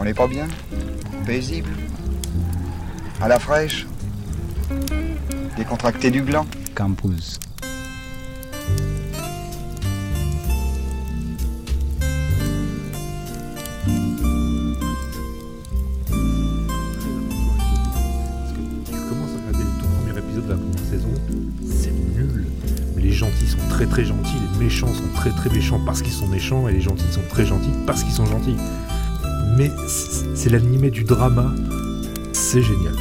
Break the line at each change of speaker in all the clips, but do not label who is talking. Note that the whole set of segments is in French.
On n'est pas bien Paisible À la fraîche Décontracté du gland
Campus.
Parce que tu commences à regarder les tout premiers épisodes de la première saison, c'est nul. Mais les gentils sont très très gentils, les méchants sont très très méchants parce qu'ils sont méchants, et les gentils sont très gentils parce qu'ils sont gentils. Mais c'est l'animé du drama, c'est génial.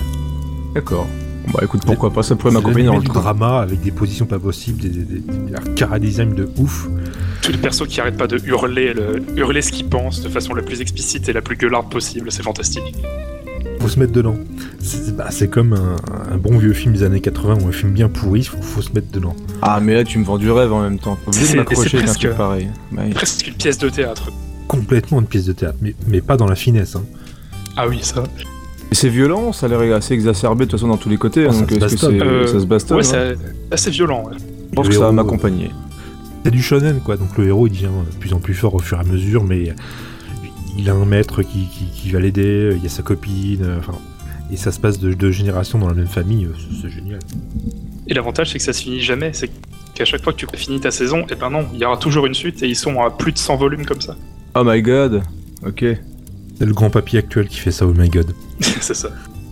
D'accord. Bon, Bah écoute, pourquoi pas, ça pourrait m'accompagner dans le train.
drama avec des positions pas possibles, des, des, de ouf.
Tous les persos qui arrêtent pas de hurler, le- hurler ce qu'ils pensent de façon la plus explicite et la plus gueularde possible, c'est fantastique.
Faut se mettre dedans. C'est bah, comme un, un bon vieux film des années 80 ou un film bien pourri, faut, faut se mettre dedans.
Ah, mais là, tu me vends du rêve en même temps. Faut
c'est
m'accrocher avec un
presque-
truc pareil. Bah.
Presque une pièce de théâtre.
Complètement une pièce de théâtre, mais, mais pas dans la finesse. Hein.
Ah oui, ça.
C'est violent, ça a l'air assez exacerbé de toute façon dans tous les côtés.
Oh, ça
donc
se bastonne.
Euh,
ça se bastonne
Ouais,
hein
c'est assez violent. ouais.
Je pense
Le
que ça va m'accompagner.
C'est du shonen, quoi. Donc le héros, il devient de plus en plus fort au fur et à mesure, mais il a un maître qui, qui, qui va l'aider, il y a sa copine, euh, enfin... Et ça se passe de deux générations dans la même famille, euh, c'est- c'est génial.
Et l'avantage, c'est que ça se finit jamais. C'est qu'à chaque fois que tu finis ta saison, et ben non, il y aura toujours une suite et ils sont à plus de 100 volumes comme ça.
Oh my god. Ok.
C'est le grand papy actuel qui fait ça, oh my god.
c'est ça.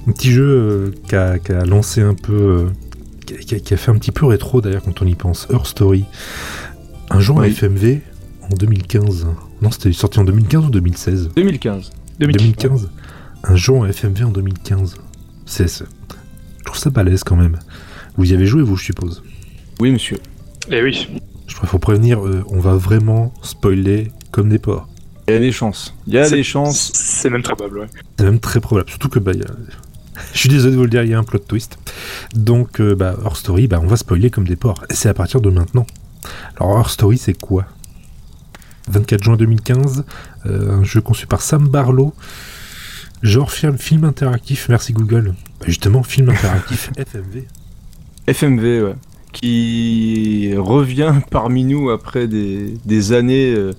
Un petit jeu euh, qui a, lancé un peu... euh, qui, a, fait un petit peu rétro d'ailleurs quand on y pense, Her Story. Un jeu en
Oui.
FMV en 2015. Non, c'était sorti en 2015 ou 2016
2015.
2015 Un jeu en FMV en 2015. C'est, c'est- Je trouve ça balèze quand même. Vous y avez joué, vous, je suppose?
Oui, monsieur.
Et oui.
Je crois qu'il faut prévenir, euh, on va vraiment spoiler comme des porcs.
Il y a des chances. Il y a
C'est-
des chances.
C'est même très probable, ouais.
C'est même très probable. Surtout que, bah, il y a- je suis désolé de vous le dire, il y a un plot twist. Donc, euh, bah, Her Story, bah, on va spoiler comme des porcs. Et c'est à partir de maintenant. Alors, Her Story, c'est quoi? 24 juin 2015, euh, un jeu conçu par Sam Barlow. Genre film, film interactif, merci Google. Bah, justement, film interactif FMV.
FMV, ouais. Qui revient parmi nous après des, des années euh,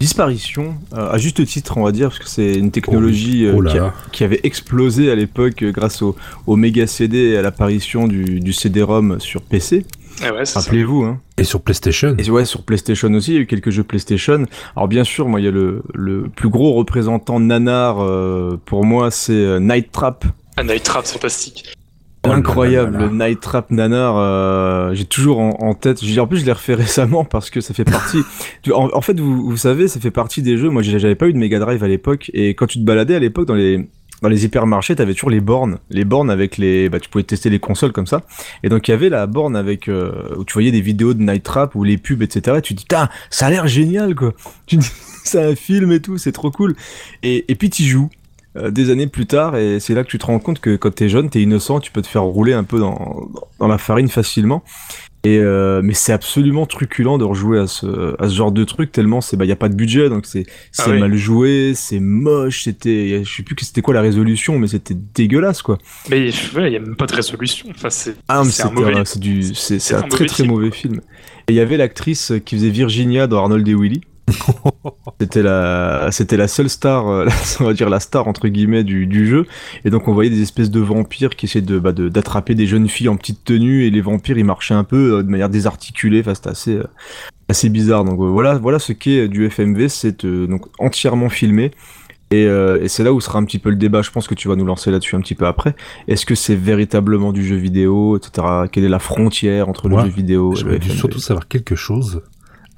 disparition, euh, à juste titre, on va dire, parce que c'est une technologie euh,
Oh
qui, a-
là.
qui avait explosé à l'époque euh, grâce au, au méga CD et à l'apparition du, du CD-ROM sur PC.
Et ouais, c'est ça.
Rappelez-vous, hein.
Et sur PlayStation.
Et ouais, sur PlayStation aussi, il y a eu quelques jeux PlayStation. Alors bien sûr, moi, il y a le, le plus gros représentant nanar euh, pour moi, c'est euh, Night Trap.
Ah, Night Trap, c'est fantastique.
Oh
Incroyable, le Night Trap Nanar, euh, j'ai toujours en, en tête. En plus, je l'ai refait récemment parce que ça fait partie. en, en fait, vous, vous savez, ça fait partie des jeux. Moi, j'avais pas eu de Mega Drive à l'époque, et quand tu te baladais à l'époque dans les dans les hypermarchés, t'avais toujours les bornes, les bornes avec les, bah, tu pouvais tester les consoles comme ça. Et donc il y avait la borne avec euh, où tu voyais des vidéos de Night Trap ou les pubs, etc. Et tu te dis, ça a l'air génial, quoi. Tu te dis, c'est un film et tout, c'est trop cool. Et, et puis tu joues euh, des années plus tard et c'est là que tu te rends compte que quand t'es jeune, t'es innocent, tu peux te faire rouler un peu dans, dans la farine facilement. Et euh, mais c'est absolument truculent de rejouer à ce, à ce genre de truc tellement c'est bah y a pas de budget donc c'est c'est
Ah oui.
mal joué, c'est moche, c'était je sais plus que c'était quoi la résolution mais c'était dégueulasse quoi.
Mais ouais, il y a même pas de résolution. Enfin, c'est
Ah
c'est un
c'est du c'est très
mauvais
très
film,
mauvais film. Et il y avait l'actrice qui faisait Virginia dans Arnold et Willy. C'était la, c'était la seule star, euh, on va dire la star entre guillemets du, du jeu. Et donc on voyait des espèces de vampires qui essayaient de, bah, de- d'attraper des jeunes filles en petite tenue et les vampires ils marchaient un peu euh, de manière désarticulée. Enfin c'était assez, euh, assez bizarre. Donc voilà, voilà ce qu'est du FMV. C'est donc entièrement filmé. Et, et c'est là où sera un petit peu le débat. Je pense que tu vas nous lancer là-dessus un petit peu après. Est-ce que c'est véritablement du jeu vidéo, etc. Quelle est la frontière entre le jeu vidéo et FMV
surtout savoir quelque chose.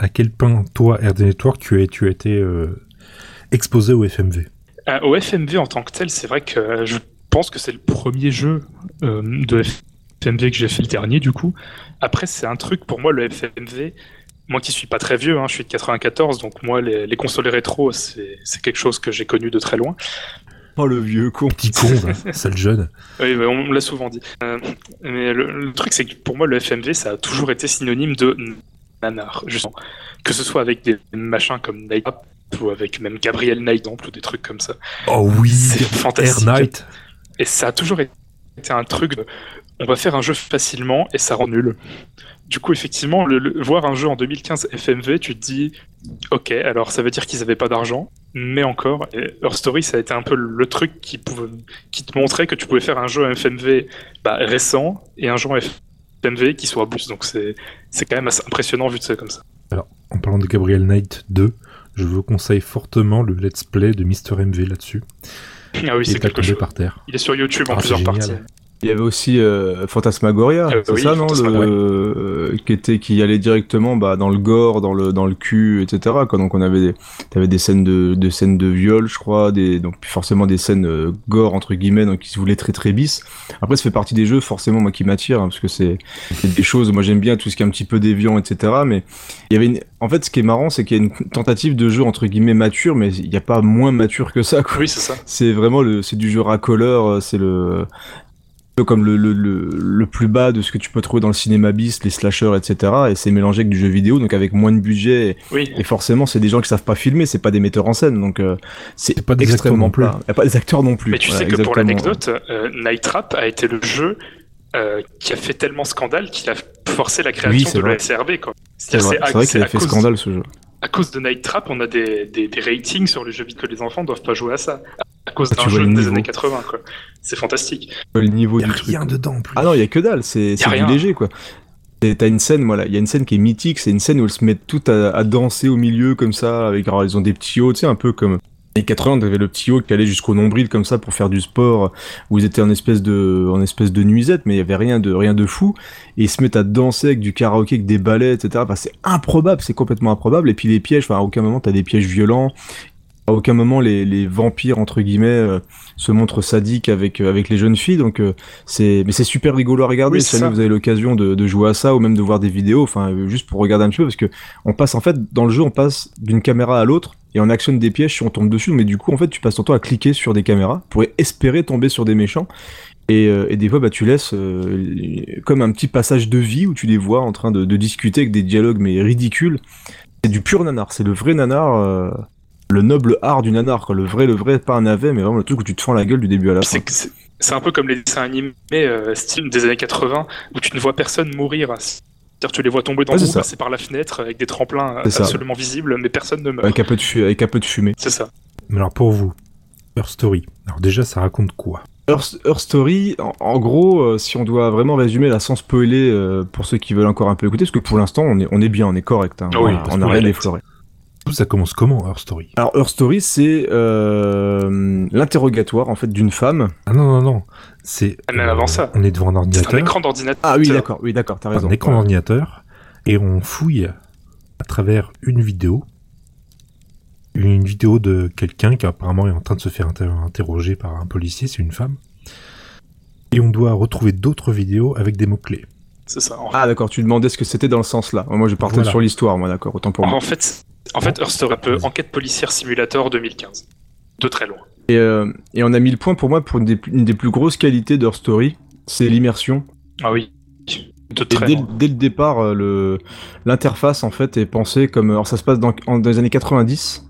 À quel point, toi, RD Network, tu as, tu as été euh, exposé au FMV
Euh, au FMV en tant que tel, c'est vrai que euh, je pense que c'est le premier jeu euh, de FMV que j'ai fait le dernier, du coup. Après, c'est un truc, pour moi, le FMV, moi qui suis pas très vieux, hein, je suis de 94, donc moi, les, les consoles rétro, c'est c'est quelque chose que j'ai connu de très loin.
Oh le vieux con.
Petit con, sale jeune.
Oui, mais on me l'a souvent dit. Euh, mais le, le truc, c'est que pour moi, le FMV, ça a toujours été synonyme de nanar, justement. Que ce soit avec des machins comme Night Trap, ou avec même Gabriel Knight, ou des trucs comme ça.
Oh oui,
C'est
Air
fantastique.
Knight.
Et ça a toujours été un truc de on va faire un jeu facilement et ça rend nul. Du coup, effectivement, le, le- voir un jeu en 2015 FMV, tu te dis ok, alors ça veut dire qu'ils avaient pas d'argent. mais encore, Her Story, ça a été un peu le truc qui, pouvait, qui te montrait que tu pouvais faire un jeu FMV bah, récent et un jeu FMV qui soit plus. Donc c'est c'est quand même assez impressionnant vu de ça comme ça.
Alors, en parlant de Gabriel Knight 2, je vous conseille fortement le let's play de Mister MV là-dessus.
Ah oui, c'est
est
quelque chose.
par terre.
Il est sur YouTube en
Ah,
plusieurs parties.
Il y avait aussi euh, Fantasmagoria,
Euh,
c'est
oui,
ça non le, euh, qui était qui allait directement bah, dans le gore, dans le dans le cul, etc. Quoi. Donc on avait des, t'avais des scènes de, de scènes de viol, je crois, des donc forcément des scènes euh, gore entre guillemets, donc qui se voulaient très très bis. Après ça fait partie des jeux forcément moi qui m'attirent hein, parce que c'est des choses. Moi j'aime bien tout ce qui est un petit peu déviant, etc. Mais il y avait une... en fait ce qui est marrant c'est qu'il y a une tentative de jeu entre guillemets mature, mais il n'y a pas moins mature que ça. Quoi
Oui, c'est ça.
c'est vraiment le c'est du jeu racoleur euh, c'est le peu comme le, le, le, le plus bas de ce que tu peux trouver dans le cinéma bis les slashers etc et c'est mélangé avec du jeu vidéo donc avec moins de budget et,
Oui.
et forcément c'est des gens qui savent pas filmer c'est pas des metteurs en scène donc euh, c'est
pas des acteurs
extrêmement
non plus.
plat. Y a pas des acteurs non plus
Mais tu
Voilà,
sais que pour l'anecdote, euh, Night Trap a été le jeu euh, qui a fait tellement scandale qu'il a forcé la
Oui,
création
c'est
de
vrai.
la SRB. Quoi.
c'est vrai, vrai qu'il a fait
cause-
scandale ce jeu
À cause de Night Trap, on a des, des, des ratings sur les jeux vidéo que les enfants doivent pas jouer à ça. À cause
Ah,
d'un jeu des années 80, quoi. C'est fantastique.
le niveau
Il y a
du truc
rien dedans en plus.
Ah non, il y a que dalle, c'est c'est du léger quoi. T'as une scène, voilà, il y a une scène qui est mythique, c'est une scène où elles se mettent toutes à, à danser au milieu comme ça, avec alors ils ont des petits hauts, tu sais, un peu comme les 80, t'avais le petit haut qui allait jusqu'au nombril comme ça pour faire du sport, où ils étaient en espèce de, en espèce de nuisette, mais il y avait rien de, rien de fou. Et ils se mettent à danser avec du karaoké, avec des ballets, etc. Enfin, c'est improbable, c'est complètement improbable. Et puis les pièges, enfin, à aucun moment t'as des pièges violents. À aucun moment les, les vampires entre guillemets euh, se montrent sadiques avec euh, avec les jeunes filles. Donc euh, c'est mais c'est super rigolo à regarder
Oui,
si jamais vous avez l'occasion de, de jouer à ça ou même de voir des vidéos enfin euh, juste pour regarder un petit peu parce que on passe en fait dans le jeu on passe d'une caméra à l'autre et on actionne des pièges si on tombe dessus. Mais du coup en fait tu passes ton temps à cliquer sur des caméras pour espérer tomber sur des méchants. Et, euh, et des fois bah tu laisses euh, comme un petit passage de vie où tu les vois en train de, de discuter avec des dialogues mais ridicules. C'est du pur nanar. C'est le vrai nanar euh, le noble art du nanar quoi. le vrai le vrai pas un navet mais vraiment le truc où tu te fends la gueule du début à la fin.
C'est un peu comme les dessins animés style des années 80 où tu ne vois personne mourir. C'est-à-dire tu les vois tomber dans
Ouais, ça.
passer par la fenêtre avec des tremplins
ça.
absolument visibles, mais personne ne meurt.
avec un peu de fu- avec un peu de fumée
C'est ça.
Mais alors pour vous, Her Story. Alors déjà, ça raconte quoi?
Her, Her Story, en, en gros, euh, si on doit vraiment résumer là sans spoiler euh, pour ceux qui veulent encore un peu écouter, parce que pour l'instant on est, on est bien, on est correct, hein,
Ah oui,
on- n'a rien effleuré.
Tout ça commence comment, Her Story?
Alors Her Story, c'est euh, l'interrogatoire en fait d'une femme.
Ah non, non, non. C'est.
Ah, même avant ça.
On est devant un
C'est un
ordinateur.
écran d'ordinateur.
Ah oui, d'accord, oui, d'accord, t'as raison.
un écran
Ouais.
d'ordinateur. Et on fouille à travers une vidéo. Une vidéo de quelqu'un qui apparemment est en train de se faire inter- interroger par un policier, c'est une femme. Et on doit retrouver d'autres vidéos avec des mots-clés.
C'est ça. En,
Ah d'accord, tu demandais ce que c'était dans le sens là. Moi je partais
Voilà.
sur l'histoire, moi d'accord, autant pour moi.
en fait, en fait, Her Story, un peu enquête policière simulator 2015. De très loin.
Et, euh, et on a mis le point pour moi pour une des, une des plus grosses qualités d'Her Story, c'est l'immersion.
Ah oui. De
Et
très
dès,
loin.
dès le départ, euh, le l'interface en fait est pensée comme alors ça se passe dans, en- dans les années 90,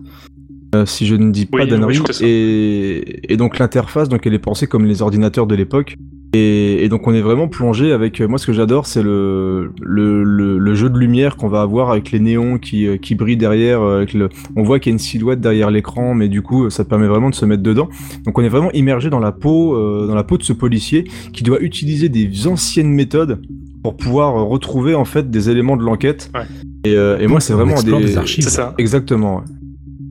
euh, si je ne dis pas
Oui,
d'annerie. et, et donc l'interface, donc elle est pensée comme les ordinateurs de l'époque. Et, et donc on est vraiment plongé avec. euh, Moi, ce que j'adore, c'est le, le, le, le jeu de lumière qu'on va avoir avec les néons qui, euh, qui brillent derrière. euh, Avec le, on voit qu'il y a une silhouette derrière l'écran, mais du coup, ça te permet vraiment de se mettre dedans. Donc on est vraiment immergé dans la peau, euh, dans la peau de ce policier qui doit utiliser des anciennes méthodes pour pouvoir retrouver en fait des éléments de l'enquête.
Ouais.
Et, euh, et moi, c'est vraiment des...
des archives.
C'est ça.
Exactement. ouais.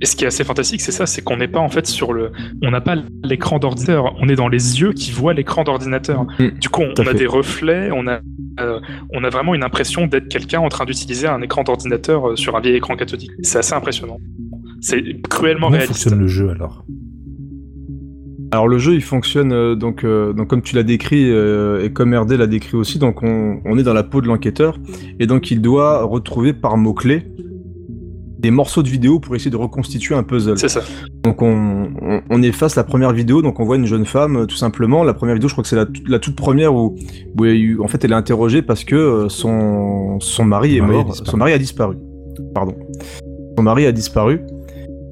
Et ce qui est assez fantastique, c'est ça, c'est qu'on n'est pas en fait sur le, on n'a pas l'écran d'ordinateur, on est dans les yeux qui voient l'écran d'ordinateur.
Mm,
Du coup, on, a
fait.
des reflets, on a, euh, on a vraiment une impression d'être quelqu'un en train d'utiliser un écran d'ordinateur euh, sur un vieil écran cathodique. C'est assez impressionnant. C'est cruellement
Comment
réaliste.
fonctionne le jeu alors?
Alors le jeu il fonctionne euh, donc, euh, donc comme tu l'as décrit euh, et comme RD l'a décrit aussi, donc on, on est dans la peau de l'enquêteur et donc il doit retrouver par mots-clés des morceaux de vidéo pour essayer de reconstituer un puzzle.
C'est ça.
Donc on, on, on efface la première vidéo, donc on voit une jeune femme euh, tout simplement. La première vidéo, je crois que c'est la, la toute première où, où il y a eu- en fait elle est interrogée parce que euh, son, son mari est
Son mari a
mort,
disparu.
son mari a disparu. Pardon. Son mari a disparu.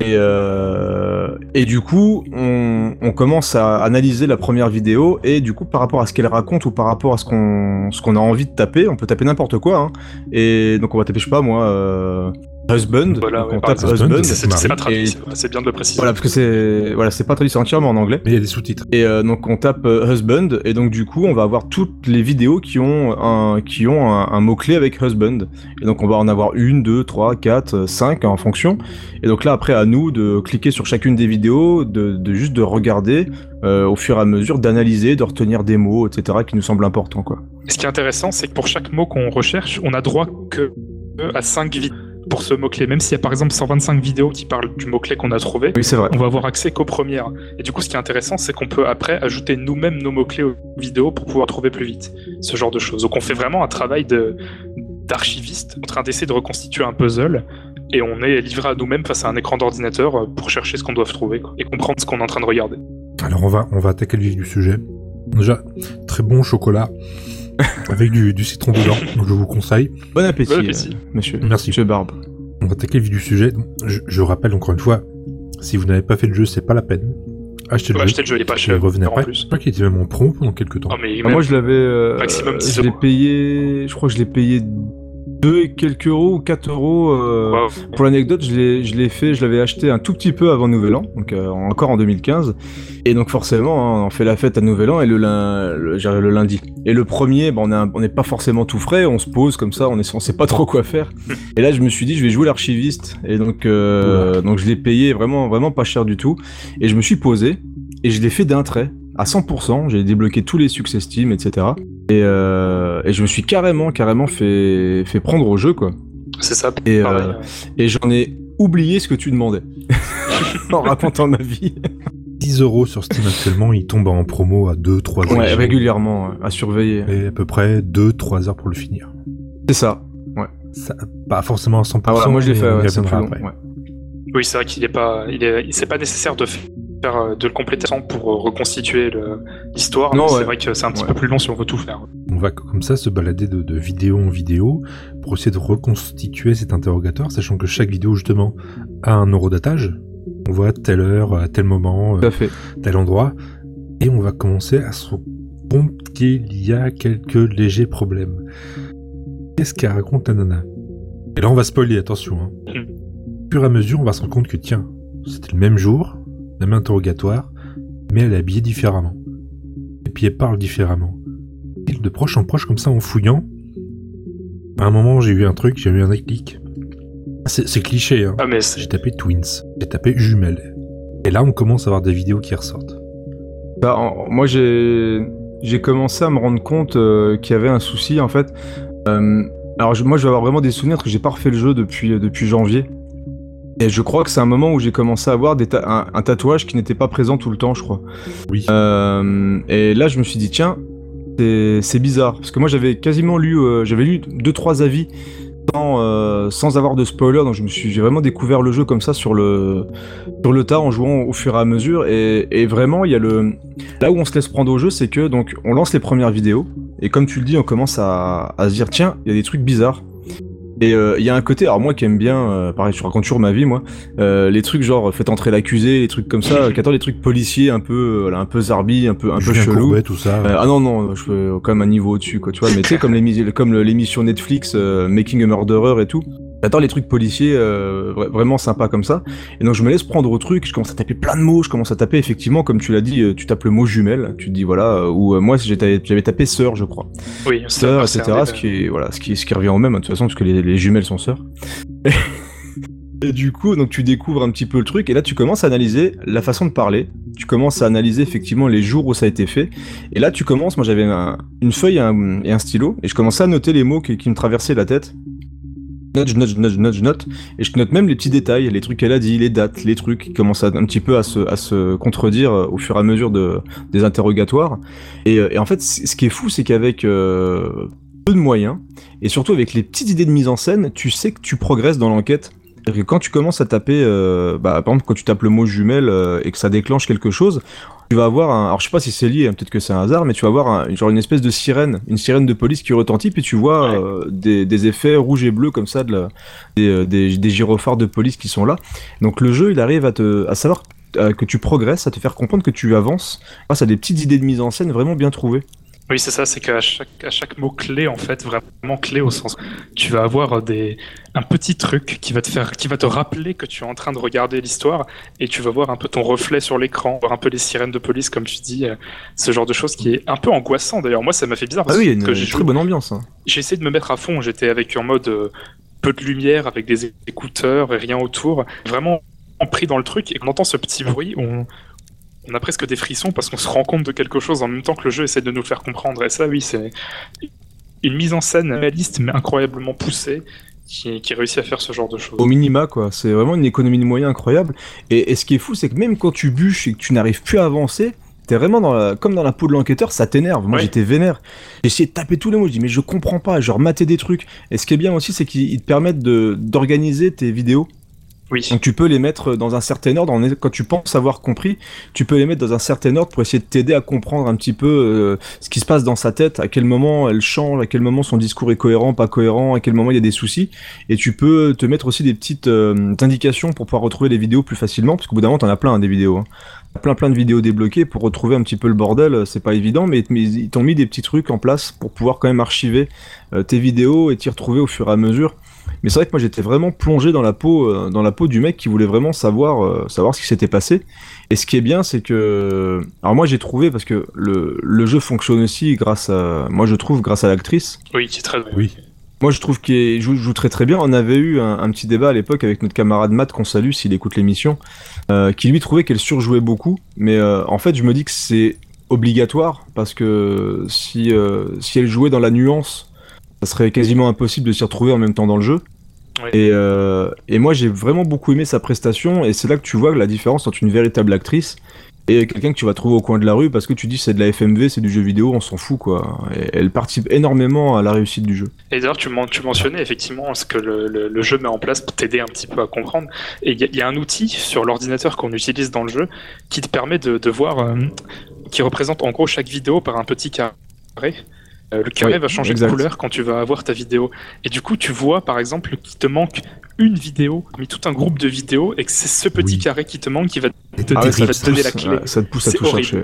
Et, euh, et du coup, on, on commence à analyser la première vidéo et du coup, par rapport à ce qu'elle raconte ou par rapport à ce qu'on ce qu'on a envie de taper, on peut taper n'importe quoi. Hein, et donc on va taper, je sais pas moi, euh, husband.
Voilà, ouais,
on tape husband.
c'est-
pas
Et-
traduit, c'est bien de le préciser.
Voilà, parce que c'est voilà, c'est pas traduit, c'est entièrement en anglais.
Mais il y a des sous-titres.
Et euh, donc on tape euh, husband et donc du coup on va avoir toutes les vidéos qui ont un qui ont un, un mot clé avec husband. Et donc on va en avoir une, deux, trois, quatre, cinq en fonction. Et donc là après à nous de cliquer sur chacune des vidéos, de, de juste de regarder euh, au fur et à mesure, d'analyser, de retenir des mots, etc. qui nous semblent importants quoi.
Ce qui est intéressant, c'est que pour chaque mot qu'on recherche, on a droit que à 5 vidéos pour ce mot-clé. Même s'il y a par exemple 125 vidéos qui parlent du mot-clé qu'on a trouvé,
Oui c'est vrai.
on va avoir accès qu'aux premières. Et du coup, ce qui est intéressant, c'est qu'on peut après ajouter nous-mêmes nos mots-clés aux vidéos pour pouvoir trouver plus vite. Ce genre de choses. Donc on fait vraiment un travail de d'archiviste en train d'essayer de reconstituer un puzzle et on est livré à nous-mêmes face à un écran d'ordinateur euh, pour chercher ce qu'on doit trouver quoi, et comprendre ce qu'on est en train de regarder.
Alors on va, on va attaquer le vif du sujet. Déjà, très bon chocolat avec du, du citron dedans, donc je vous conseille.
Bon appétit,
Bon appétit.
euh, monsieur.
Merci.
Monsieur Barbe.
On va attaquer le vif du sujet. Je, je rappelle encore une fois, si vous n'avez pas fait le jeu, c'est pas la peine. Achetez le
Ouais,
jeu.
acheter le jeu, il est pas cher.
revenez
en
après. Je crois qu'il était même en promo pendant quelques temps.
Ah, mais
Ah, moi je l'avais euh,
Maximum 10
je l'ai payé je crois que je l'ai payé 2 et quelques euros ou 4 euros euh,
Wow.
Pour l'anecdote, je l'ai, fait, je l'avais acheté un tout petit peu avant Nouvel An, donc euh, encore en 2015. Et donc forcément, hein, on fait la fête à Nouvel An et le, lin- le, lundi. Et le premier, bah, on n'est pas forcément tout frais, on se pose comme ça, on on sait pas trop quoi faire. Et là, je me suis dit, je vais jouer l'archiviste. Et donc, euh, donc je l'ai payé vraiment, vraiment pas cher du tout. Et je me suis posé et je l'ai fait d'un trait. À 100%, j'ai débloqué tous les succès Steam, etc. Et, euh, et je me suis carrément, carrément fait, fait prendre au jeu, quoi.
C'est ça.
Et, euh, et j'en ai oublié ce que tu demandais en racontant ma vie.
10 euros sur Steam actuellement, il tombe en promo à 2-3 heures.
Ouais, régulièrement, ouais, à surveiller.
Et à peu près 2-3 heures pour le finir.
C'est ça.
Ça, pas forcément à 100%.
Ah voilà, moi je l'ai fait, ouais, c'est plus long. ouais.
Oui, c'est vrai qu'il est pas, il est, c'est pas nécessaire de faire, euh, de le compléter pour euh, reconstituer l'histoire.
Non, ouais.
C'est vrai que c'est un petit
Ouais.
peu plus long si on veut tout faire.
On va comme ça se balader de, de vidéo en vidéo pour essayer de reconstituer cet interrogatoire, sachant que chaque vidéo justement a un eurodatage. On voit telle heure, à tel moment, euh,
à fait.
tel endroit, et on va commencer à se rendre compte qu'il y a quelques légers problèmes. Qu'est-ce qu'elle raconte la nana? Et là on va spoiler, attention. Hein. Au fur et à mesure, on va se rendre compte que tiens, c'était le même jour, même interrogatoire, mais elle est habillée différemment. Et puis elle parle différemment. Et de proche en proche, comme ça, en fouillant, à un moment j'ai eu un truc, j'ai eu un déclic. C'est c'est cliché, hein.
Ah, mais
J'ai tapé twins, j'ai tapé jumelles. Et là, on commence à avoir des vidéos qui ressortent.
Bah, en- moi, j'ai j'ai commencé à me rendre compte euh, qu'il y avait un souci en fait. Euh, alors je- moi, je vais avoir vraiment des souvenirs parce que j'ai pas refait le jeu depuis euh, depuis janvier. Et je crois que c'est un moment où j'ai commencé à avoir des ta- un, un tatouage qui n'était pas présent tout le temps, je crois.
Oui.
Euh, et là, je me suis dit tiens, c'est bizarre parce que moi j'avais quasiment lu, euh, j'avais lu deux trois avis sans, euh, sans avoir de spoiler, donc je me suis, j'ai vraiment découvert le jeu comme ça sur le sur le tas en jouant au fur et à mesure et, et vraiment il y a le là où on se laisse prendre au jeu, c'est que donc on lance les premières vidéos et comme tu le dis, on commence à, à se dire tiens, il y a des trucs bizarres. Et euh, il y a un côté, alors moi qui aime bien, euh, pareil, je raconte toujours ma vie, moi, euh, les trucs genre faites entrer l'accusé, les trucs comme ça, qui attendent les trucs policiers un peu, euh, voilà, un peu zarbi, un peu, un peu chelou.
Courbet, tout ça.
Euh, ah non, non, je fais quand même un niveau au-dessus, quoi, tu vois. Mais tu sais, comme l'émission Netflix euh, Making a Murderer et tout, j'adore les trucs policiers euh, vra- vraiment sympas comme ça. Et donc, je me laisse prendre au truc, je commence à taper plein de mots, je commence à taper, effectivement, comme tu l'as dit, euh, tu tapes le mot jumelle, tu te dis, voilà, euh, ou euh, moi, j'avais tapé sœur, je crois.
oui,
Sœur, etc. Ce qui, est, voilà, ce, qui, ce qui revient au même, de toute façon, parce que les, les jumelles sont sœurs. Et du coup, donc tu découvres un petit peu le truc, et là tu commences à analyser la façon de parler. Tu commences à analyser effectivement les jours où ça a été fait. Et là tu commences, moi j'avais un- une feuille et un, et un stylo, et je commençais à noter les mots qui, qui me traversaient la tête. Note, je note, je note, note, note. Et je note même les petits détails, les trucs qu'elle a dit, les dates, les trucs qui commencent un petit peu à se, contredire euh, au fur et à mesure de, des interrogatoires. Et, euh, en fait, ce qui est fou, c'est qu'avec euh, peu de moyens, et surtout avec les petites idées de mise en scène, tu sais que tu progresses dans l'enquête. Quand tu commences à taper, euh, bah, par exemple, quand tu tapes le mot jumelle et que ça déclenche quelque chose, tu vas avoir un. Alors je sais pas si c'est lié, hein, peut-être que c'est un hasard, mais tu vas avoir un- genre une espèce de sirène, une sirène de police qui retentit, puis tu vois
Ouais.
euh, des, des effets rouges et bleus comme ça, de la- des, euh, des, des gyrophares de police qui sont là. Donc le jeu, il arrive à te, à savoir que tu progresses, à te faire comprendre que tu avances grâce à des petites idées de mise en scène vraiment bien trouvées.
Oui, c'est ça, c'est qu'à chaque, à chaque mot clé, en fait, vraiment clé au sens, tu vas avoir des, un petit truc qui va te faire, qui va te rappeler que tu es en train de regarder l'histoire et tu vas voir un peu ton reflet sur l'écran, voir un peu les sirènes de police, comme tu dis, euh, ce genre de choses qui est un peu angoissant d'ailleurs. Moi, ça m'a fait bizarre
parce
ah
oui, il y a une
que
très bonne ambiance. Hein.
J'ai essayé de me mettre à fond, j'étais avec en mode euh, peu de lumière, avec des écouteurs et rien autour, vraiment pris dans le truc et on entend ce petit bruit, on, on a presque des frissons parce qu'on se rend compte de quelque chose en même temps que le jeu essaie de nous le faire comprendre. Et ça, oui, c'est une mise en scène réaliste mais incroyablement poussée qui, qui, réussit à faire ce genre de choses.
Au minima, quoi. C'est vraiment une économie de moyens incroyable. Et, ce qui est fou, c'est que même quand tu bûches et que tu n'arrives plus à avancer, t'es vraiment dans la, comme dans la peau de l'enquêteur, ça t'énerve. Moi, j'étais vénère. J'ai essayé de taper tous les mots. Je dis, mais je comprends pas. Genre, mater des trucs. Et ce qui est bien aussi, c'est qu'ils te permettent d'organiser tes vidéos
oui.
Donc tu peux les mettre dans un certain ordre. Quand tu penses avoir compris, tu peux les mettre dans un certain ordre pour essayer de t'aider à comprendre un petit peu euh, ce qui se passe dans sa tête, à quel moment elle change, à quel moment son discours est cohérent, pas cohérent, à quel moment il y a des soucis. Et tu peux te mettre aussi des petites euh, indications pour pouvoir retrouver les vidéos plus facilement, parce qu'au bout d'un moment, t'en as plein hein, des vidéos. Hein. Plein plein de vidéos débloquées pour retrouver un petit peu le bordel, c'est pas évident, mais, ils t'ont mis des petits trucs en place pour pouvoir quand même archiver euh, tes vidéos et t'y retrouver au fur et à mesure. Mais c'est vrai que moi j'étais vraiment plongé dans la peau, euh, dans la peau du mec qui voulait vraiment savoir, euh, savoir ce qui s'était passé. Et ce qui est bien, c'est que, alors moi j'ai trouvé parce que le, le, jeu fonctionne aussi grâce à, moi je trouve grâce à l'actrice.
Oui, c'est très bien.
Oui.
Moi je trouve qu'il joue, joue, très très bien. On avait eu un, petit débat à l'époque avec notre camarade Matt qu'on salue s'il écoute l'émission, euh, qui lui trouvait qu'elle surjouait beaucoup. Mais en fait je me dis que c'est obligatoire parce que si, si elle jouait dans la nuance ça serait quasiment impossible de s'y retrouver en même temps dans le jeu. Et, euh, et, moi j'ai vraiment beaucoup aimé sa prestation et c'est là que tu vois la différence entre une véritable actrice et quelqu'un que tu vas trouver au coin de la rue parce que tu dis c'est de la FMV, c'est du jeu vidéo, on s'en fout quoi. Et elle participe énormément à la réussite du jeu.
Et d'ailleurs tu, tu, mentionnais effectivement ce que le, le, jeu met en place pour t'aider un petit peu à comprendre. Et il y, y, a un outil sur l'ordinateur qu'on utilise dans le jeu qui te permet de, de voir, euh, qui représente en gros chaque vidéo par un petit carré. Euh, le carré va changer de couleur quand tu vas avoir ta vidéo. Et du coup, tu vois par exemple qu'il te manque une vidéo, mais tout un groupe de vidéos, et que c'est ce petit carré qui te manque qui va te,
ah
donner la clé.
ça te pousse à tout chercher.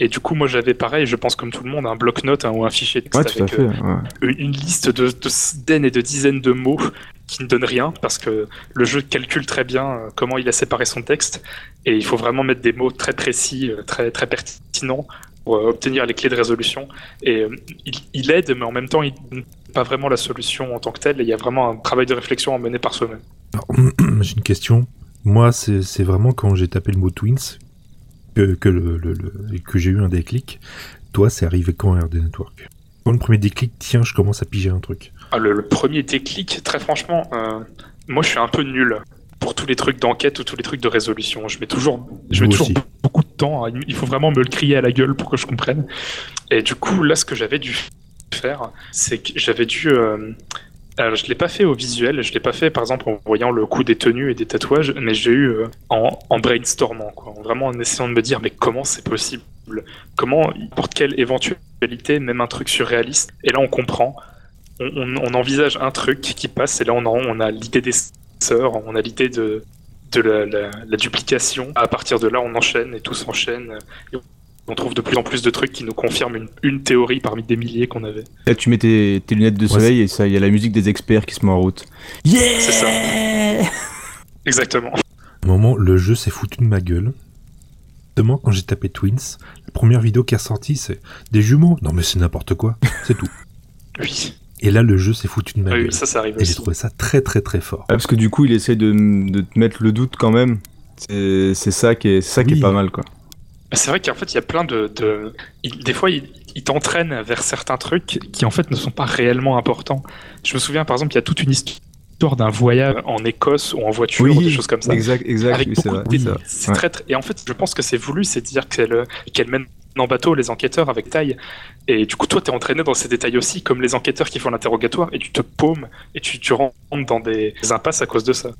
Et du coup, moi j'avais pareil, je pense comme tout le monde, un bloc-notes hein, ou un fichier texte avec euh, une liste de, dizaines et de dizaines de mots qui ne donnent rien parce que le jeu calcule très bien euh, comment il a séparé son texte et il faut vraiment mettre des mots très précis, très, très pertinents euh, obtenir les clés de résolution. Et euh, il, aide, mais en même temps, il pas vraiment la solution en tant que telle. Il y a vraiment un travail de réflexion à mener par soi-même.
J'ai une question. Moi, c'est vraiment quand j'ai tapé le mot Twins que, que, le, que j'ai eu un déclic. Toi, c'est arrivé quand RD Network? Quand le premier déclic, tiens, je commence à piger un truc.
Ah, le, premier déclic, très franchement, euh, moi je suis un peu nul pour tous les trucs d'enquête ou tous les trucs de résolution. Je mets toujours, je mets toujours beaucoup temps. Il faut vraiment me le crier à la gueule pour que je comprenne. Et du coup, là, ce que j'avais dû faire, c'est que j'avais dû. Euh, alors, je l'ai pas fait au visuel, je l'ai pas fait par exemple en voyant le coup des tenues et des tatouages, mais j'ai eu euh, en, brainstormant, vraiment en essayant de me dire mais comment c'est possible? Comment, n'importe quelle éventualité, même un truc surréaliste, et là on comprend, on, envisage un truc qui passe, et là on a, on a l'idée des on a l'idée de, de la, duplication. À partir de là, on enchaîne et tout s'enchaîne. On trouve de plus en plus de trucs qui nous confirment une, théorie parmi des milliers qu'on avait.
Là, tu mets tes, lunettes de soleil et ça, il y a la musique des experts qui se met en route.
Yeah C'est ça. Exactement.
un moment, le jeu s'est foutu de ma gueule. Justement, quand j'ai tapé Twins, la première vidéo qui est ressortie, c'est des jumeaux. Non, mais c'est n'importe quoi. C'est tout.
oui.
Et là, le jeu s'est foutu de ma
gueule. ça, ça arrive
Et j'ai trouvé ça très, très, très fort.
parce que du coup, il essaie de, de te mettre le doute quand même. C'est ça qui est, ça qui est pas mal, quoi.
Bah, c'est vrai qu'en fait, il y a plein de. de... Des fois, il, il t'entraîne vers certains trucs qui, en fait, ne sont pas réellement importants. Je me souviens, par exemple, il y a toute une histoire d'un voyage en Écosse ou en voiture, ou des choses comme ça.
Exact, exact.
c'est très, Et en fait, je pense que c'est voulu, c'est dire qu'elle qu'elle mène en bateau les enquêteurs avec taille. Et du coup, toi, t'es entraîné dans ces détails aussi, comme les enquêteurs qui font l'interrogatoire, et tu te paumes, et tu, tu rentres dans des impasses à cause de ça.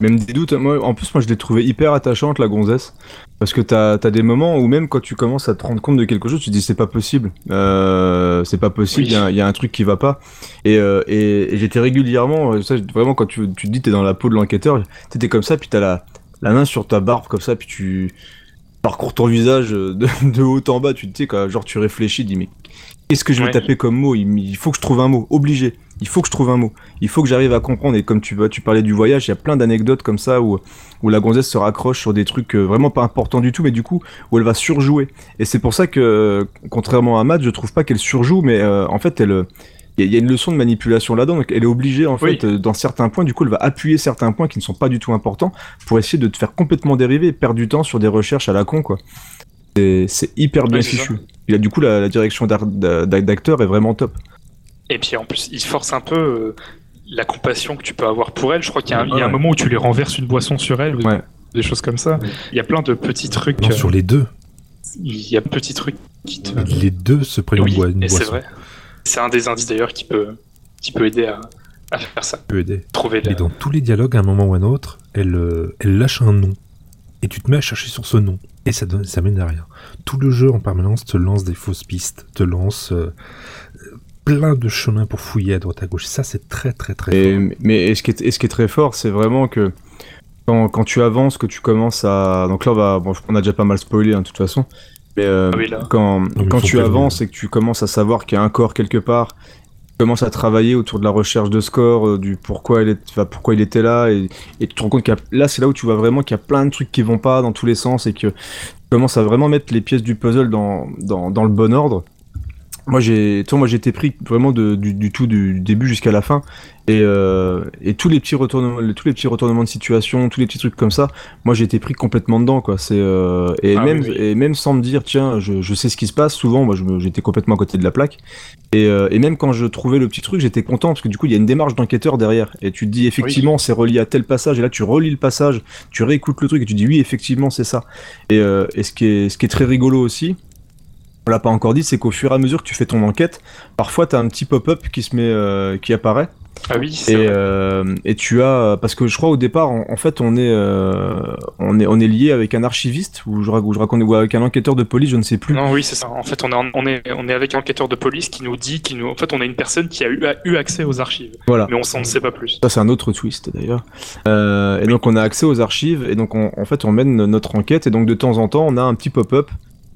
Même des doutes, moi, en plus, moi, je l'ai trouvé hyper attachante, la gonzesse. Parce que t'as as des moments où même quand tu commences à te rendre compte de quelque chose, tu te dis c'est pas possible. Euh, c'est pas possible, il y, a un truc qui va pas. Et, euh, et, j'étais régulièrement, euh, ça, vraiment, quand tu, tu te dis t'es dans la peau de l'enquêteur, t'étais comme ça, puis t'as la, la main sur ta barbe comme ça, puis tu parcours ton visage euh, de, de haut en bas, tu te quoi, genre tu réfléchis, dis mais qu'est-ce que je vais
Ouais.
taper comme mot il, faut que je trouve un mot, obligé. Il faut que je trouve un mot. Il faut que j'arrive à comprendre. Et comme tu tu parlais du voyage, il y a plein d'anecdotes comme ça où, où la gonzesse se raccroche sur des trucs euh, vraiment pas importants du tout, mais du coup où elle va surjouer. Et c'est pour ça que, euh, contrairement à Matt, je trouve pas qu'elle surjoue, mais euh, en fait elle. Il y a- il y a une leçon de manipulation là-dedans, donc elle est obligée en
Oui.
fait, euh, dans certains points, du coup elle va appuyer certains points qui ne sont pas du tout importants pour essayer de te faire complètement dériver et perdre du temps sur des recherches à la con quoi. C'est- hyper bien
Ouais,
fichu. Et là du coup la, la direction d'acteur est vraiment top.
Et puis en plus, il force un peu euh, la compassion que tu peux avoir pour elle. Je crois qu'il y, a un- il y a un
Ouais.
moment où tu lui renverses une boisson sur elle, ou
Ouais.
des choses comme ça. Il y a plein de petits trucs.
Non,
euh,
sur les deux.
Il y a petits trucs qui te.
Les deux se prennent
oui,
une, boi- une
et c'est
boisson.
vrai. C'est un des indices d'ailleurs qui peut, qui peut aider à, à faire ça.
peut aider.
Trouver
Et dans tous les dialogues, à un moment ou à un autre, elle, euh, elle lâche un nom. Et tu te mets à chercher sur ce nom. Et ça, donne, ça mène à rien. Tout le jeu en permanence te lance des fausses pistes, te lance euh, plein de chemins pour fouiller à droite à gauche. Ça, c'est très très très
Et,
fort.
mais et ce, qui est, et ce qui est très fort, c'est vraiment que quand, quand tu avances, que tu commences à. Donc là, on, va, bon, on a déjà pas mal spoilé, hein, de toute façon. Mais euh,
Ah oui,
quand,
mais
quand
faut
tu avances et que tu commences à savoir qu'il y a un corps quelque part, tu commences à travailler autour de la recherche de score, euh, du pourquoi, elle est, pourquoi il était là, et, tu te rends compte a, là, c'est là où tu vois vraiment qu'il y a plein de trucs qui vont pas dans tous les sens et que tu commences à vraiment mettre les pièces du puzzle dans, dans le bon ordre. Moi j'ai, moi été pris vraiment de, du, du tout du début jusqu'à la fin et, euh, et tous les petits retournements, tous les petits retournements de situation, tous les petits trucs comme ça, moi été pris complètement dedans quoi. C'est euh, et
Ah
même
oui, oui.
et même sans me dire tiens je, je sais ce qui se passe. Souvent moi j'étais complètement à côté de la plaque et, euh, et même quand je trouvais le petit truc j'étais content parce que du coup il y a une démarche d'enquêteur derrière et tu te dis effectivement c'est relié à tel passage et là tu relis le passage, tu réécoutes le truc et tu dis oui effectivement c'est ça. Et, et ce qui est ce qui est très rigolo aussi. On l'a pas encore dit, c'est qu'au fur et à mesure que tu fais ton enquête, parfois tu as un petit pop-up qui se met, euh, qui apparaît,
Ah oui, c'est
et, euh, et tu as parce que je crois au départ en, en fait on est euh, on est on est lié avec un archiviste ou je, rac- ou je raconte ou avec un enquêteur de police je ne sais plus.
Non, oui, c'est ça. En fait, on est, on, est, on est avec un enquêteur de police qui nous dit, qui nous... en fait, on a une personne qui a eu, a eu accès aux archives,
voilà.
Mais on s'en sait pas plus.
ça c'est un autre twist d'ailleurs. Euh, et donc on a accès aux archives et donc on- en fait on mène notre enquête et donc de temps en temps on a un petit pop-up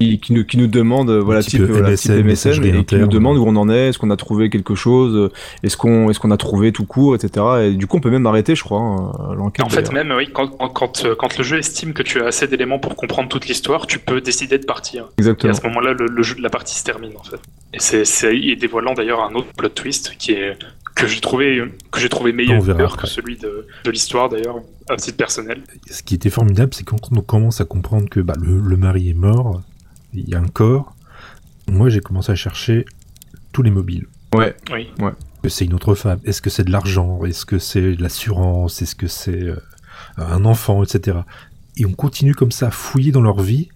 qui, qui nous, qui nous demande euh, voilà type, voilà,
MSN,
type MSN
messagerie
et qui nous demande où on en est est-ce qu'on a trouvé quelque chose euh, est-ce qu'on est-ce qu'on a trouvé tout court etc et du coup on peut même arrêter je crois hein, l'enquête
En fait, même, oui, quand, quand- quand, euh, quand le jeu estime que tu as assez d'éléments pour comprendre toute l'histoire, tu peux décider de partir. Et
exactement
à ce moment-là, le, le jeu, la partie se termine, en fait. Et c'est, c'est et dévoilant d'ailleurs un autre plot twist qui est que j'ai trouvé que j'ai trouvé meilleur
verra
que
après.
celui de, de l'histoire d'ailleurs à titre personnel.
Ce qui était formidable, c'est quand on commence à comprendre que bah, le, le mari est mort, il y a un corps. Moi, j'ai commencé à chercher tous les mobiles.
Oui.
Est-ce que c'est une autre femme? Est-ce que c'est de l'argent? Est-ce que c'est de l'assurance? Est-ce que c'est euh, un enfant, etc. Et on continue comme ça à fouiller dans leur vie.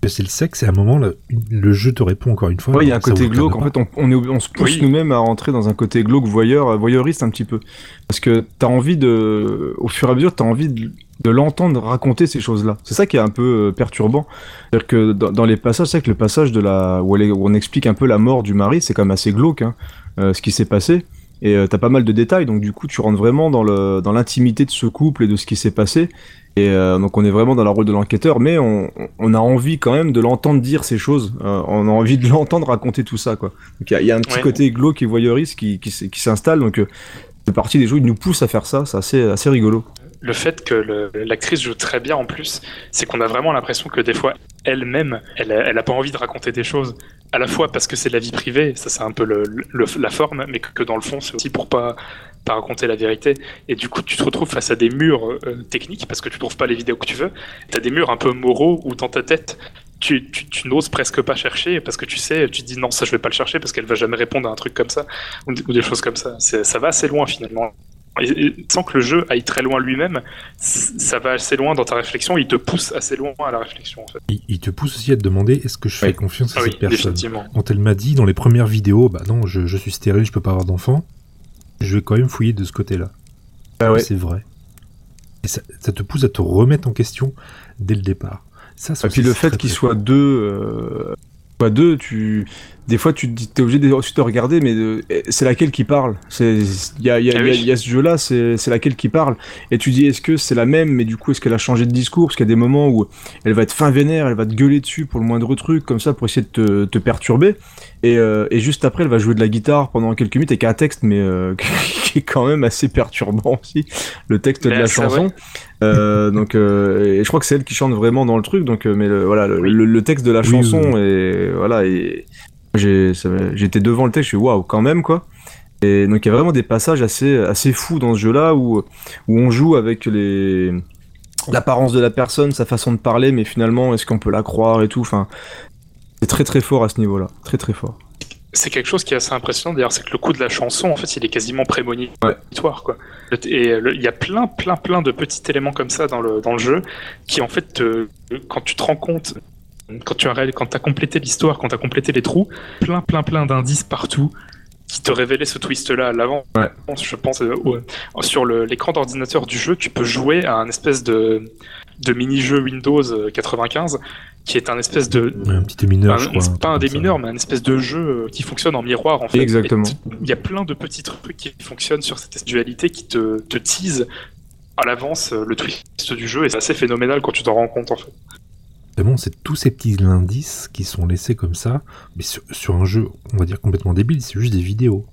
Que c'est le sexe, et à un moment, le, le jeu te répond encore une fois.
Ouais, il y a un côté glauque. En fait, on, on, est, on se pousse
Oui.
nous-mêmes à rentrer dans un côté glauque voyeur, voyeuriste un petit peu. Parce que t'as envie de, au fur et à mesure, t'as envie de, de l'entendre raconter ces choses-là. C'est ça qui est un peu euh, perturbant. C'est-à-dire que dans, dans les passages, c'est que le passage de la, où, elle est- où on explique un peu la mort du mari, c'est quand même assez glauque, hein, euh, ce qui s'est passé. Et euh, t'as pas mal de détails, donc du coup, tu rentres vraiment dans le, dans l'intimité de ce couple et de ce qui s'est passé. Et euh, donc on est vraiment dans le rôle de l'enquêteur, mais on, on a envie quand même de l'entendre dire ces choses. Euh, on a envie de l'entendre raconter tout ça, quoi. Donc il y a, il y a un petit
Ouais.
côté glauque et voyeuriste qui, qui, qui s'installe. Donc c'est partie des jeux, ils nous poussent à faire ça. C'est assez, assez rigolo.
Le fait que l'actrice joue très bien en plus, c'est qu'on a vraiment l'impression que des fois, elle-même, elle, elle pas envie de raconter des choses. À la fois parce que c'est la vie privée, ça c'est un peu le, la forme, mais que, dans le fond, c'est aussi pour pas, pas raconter la vérité. Et du coup, tu te retrouves face à des murs euh, techniques parce que tu trouves pas les vidéos que tu veux. T'as des murs un peu moraux où dans ta tête, tu, tu, n'oses presque pas chercher parce que tu sais, tu te dis non, ça je vais pas le chercher parce qu'elle va jamais répondre à un truc comme ça ou, ou des choses comme ça. Ça va assez loin finalement. Sans que le jeu aille très loin lui-même, ça va assez loin dans ta réflexion, il te pousse assez loin à la réflexion en fait.
Il, il te pousse aussi à te demander est-ce que je fais
Oui.
confiance à
Ah oui,
cette personne?
définitivement.
Quand elle m'a dit dans les premières vidéos, bah non, je, je suis stérile, je peux pas avoir d'enfant, je vais quand même fouiller de ce côté-là.
Ah ouais.
C'est vrai. Et ça, ça te pousse à te remettre en question dès le départ. Ça,
Et puis le fait
très,
qu'il
très
soit deux, euh, Pas deux, tu des fois tu es obligé de, de regarder, mais de- c'est laquelle qui parle? C'est il y a, y a-
Ah
y a-
oui.
il y a ce jeu-là, c'est c'est laquelle qui parle? Et tu dis est-ce que c'est la même, mais du coup est-ce qu'elle a changé de discours? Parce qu'il y a des moments où elle va être fin vénère, elle va te gueuler dessus pour le moindre truc comme ça pour essayer de te, te perturber. Et, euh, et juste après, elle va jouer de la guitare pendant quelques minutes avec un texte, mais euh, qui est quand même assez perturbant aussi, le texte de
Mais
la chanson.
ouais.
Euh, donc, euh, et je crois que c'est elle qui chante vraiment dans le truc. Donc, mais le, voilà, le,
Oui.
le- le texte de la
Oui,
chanson
oui,
et voilà, et j'étais devant le texte, je suis waouh quand même quoi. Et donc il y a vraiment des passages assez assez fous dans ce jeu-là où où on joue avec les l'apparence de la personne, sa façon de parler, mais finalement est-ce qu'on peut la croire et tout. Enfin, c'est très très fort à ce niveau-là, très très fort.
C'est quelque chose qui est assez impressionnant d'ailleurs, c'est que le coup de la chanson, en fait, il est quasiment prémonitoire, quoi. Et le- il y a plein, plein, plein de petits éléments comme ça dans le, dans le jeu qui, en fait, te- quand tu te rends compte, quand tu as, ré- quand as complété l'histoire, quand tu as complété les trous, plein, plein, plein d'indices partout qui te révélaient ce twist-là à l'avant.
Ouais.
Je pense, euh, ouais. sur l'écran d'ordinateur du jeu, tu peux jouer à un espèce de, de mini-jeu Windows euh, 95 qui est un espèce de,
un petit démineur,
un-
je crois.
c'est pas un
ça.
démineur, mais un espèce de jeu euh, qui fonctionne en miroir en fait.
Exactement.
Il y a plein de petits trucs qui fonctionnent sur cette dualité qui te, te tease à l'avance euh, le twist du jeu et c'est assez phénoménal quand tu t'en rends compte en fait.
C'est bon, c'est tous ces petits indices qui sont laissés comme ça, mais sur, sur un jeu, on va dire complètement débile, c'est juste des vidéos.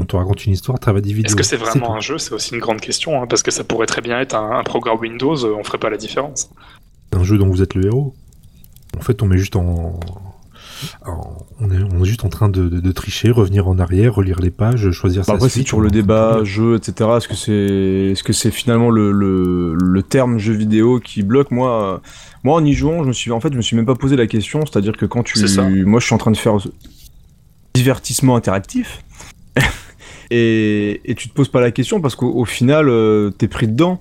On te raconte une histoire, travaille des vidéos.
Est-ce que c'est vraiment un jeu? C'est aussi une grande question hein, parce que ça pourrait très bien être un, un programme Windows, euh, on ferait pas la différence.
un jeu dont vous êtes le héros. En fait, on met juste en, on, est, on est juste en train de, de- de tricher, revenir en arrière, relire les pages, choisir
Bah,
sa
après, c'est toujours le
de
débat, jeu, etc. Est-ce que c'est, est-ce que c'est finalement le, le, le terme jeu vidéo qui bloque? Moi, moi, en y jouant, je me suis, en fait, je me suis même pas posé la question. C'est-à-dire que quand tu, moi, je suis en train de faire divertissement interactif, et, et tu te poses pas la question parce qu'au au final, euh, t'es pris dedans.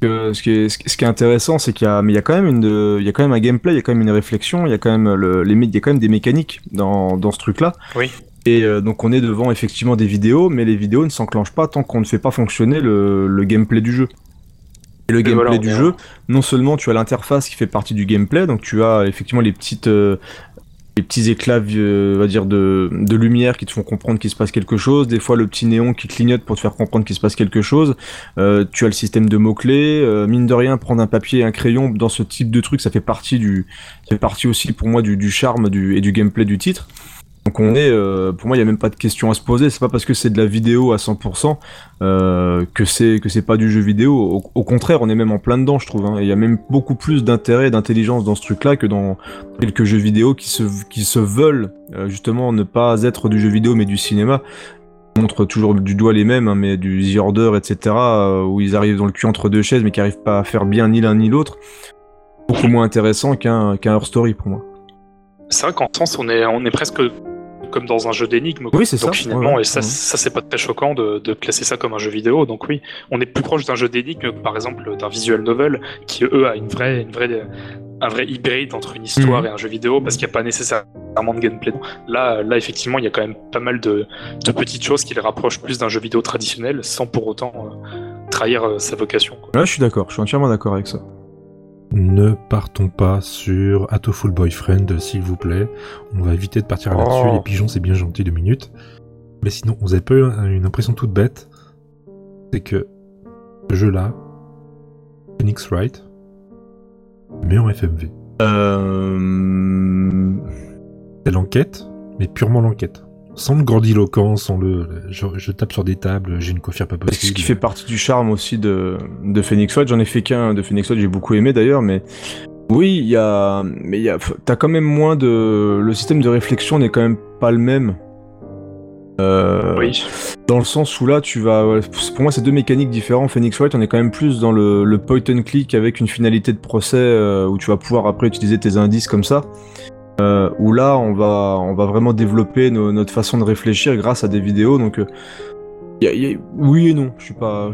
Que ce, qui est, ce qui- ce qui est intéressant, c'est qu'il y a, mais il y a quand même une, il y a quand même un gameplay, il y a quand même une réflexion, il y a quand même le, les, il y a quand même des mécaniques dans, dans ce truc-là.
Oui.
Et euh, donc on est devant effectivement des vidéos, mais les vidéos ne s'enclenchent pas tant qu'on ne fait pas fonctionner le, le gameplay du jeu. Et le
Et
gameplay
voilà,
du jeu, non seulement tu as l'interface qui fait partie du gameplay, donc tu as effectivement les petites, euh, les petits éclats, euh, va dire de, lumière qui te font comprendre qu'il se passe quelque chose. Des fois le petit néon qui clignote pour te faire comprendre qu'il se passe quelque chose. Euh, tu as le système de mots clés. mine de rien, prendre un papier et un crayon dans ce type de truc, ça fait partie du, aussi pour moi du, du charme du, et du gameplay du titre. Donc on est, euh, pour moi, il y a même pas de question à se poser. C'est pas parce que c'est de la vidéo à 100% euh, que c'est que c'est pas du jeu vidéo. Au, contraire, on est même en plein dedans, je trouve. hein. Il y a même beaucoup plus d'intérêt d'intelligence dans ce truc-là que dans quelques jeux vidéo qui se qui se veulent euh, justement ne pas être du jeu vidéo mais du cinéma. On montre toujours du doigt les mêmes, hein, mais du The Order, etc. où ils arrivent dans le cul entre deux chaises, mais qui arrivent pas à faire bien ni l'un ni l'autre. Beaucoup moins intéressant qu'un qu'un Story pour moi.
C'est vrai qu'en sens on est, on est presque comme dans un jeu d'énigmes.
Oui, c'est
Donc
ça,
finalement,
ouais,
et ça, ça c'est pas très choquant de, de classer ça comme un jeu vidéo. Donc oui, on est plus proche d'un jeu d'énigmes que par exemple d'un visual novel qui eux a une vraie, une vraie, un vrai hybride entre une histoire
Mhm.
et un jeu vidéo parce qu'il n'y a pas nécessairement de gameplay. Là, là effectivement, il y a quand même pas mal de, de petites choses qui les rapprochent plus d'un jeu vidéo traditionnel sans pour autant euh, trahir euh, sa vocation. quoi.
Là, je suis d'accord, je suis entièrement d'accord avec ça.
Ne partons pas sur Atoful Boyfriend, s'il vous plaît. On va éviter de partir
Oh.
là-dessus. Les pigeons, c'est bien gentil deux minutes. Mais sinon, vous avez pas eu un- une impression toute bête C'est que ce jeu-là, Phoenix Wright, mais en FMV.
Euh...
C'est l'enquête, mais purement l'enquête. Sans le grandiloquent, sans le, je, je tape sur des tables, j'ai une coiffure pas
C'est
possible.
ce qui fait partie du charme aussi de, de Phoenix Wright. J'en ai fait qu'un de Phoenix Wright, j'ai beaucoup aimé d'ailleurs, mais oui, il y a, mais il y a, t'as quand même moins de, le système de réflexion n'est quand même pas le même. Euh,
Oui.
Dans le sens où là, tu vas, pour moi, c'est deux mécaniques différentes. Phoenix Wright, on est quand même plus dans le, le point and click avec une finalité de procès euh, où tu vas pouvoir après utiliser tes indices comme ça. Euh, où là, on va, on va vraiment développer notre façon de réfléchir grâce à des vidéos. Donc, euh, oui et non. Je suis pas,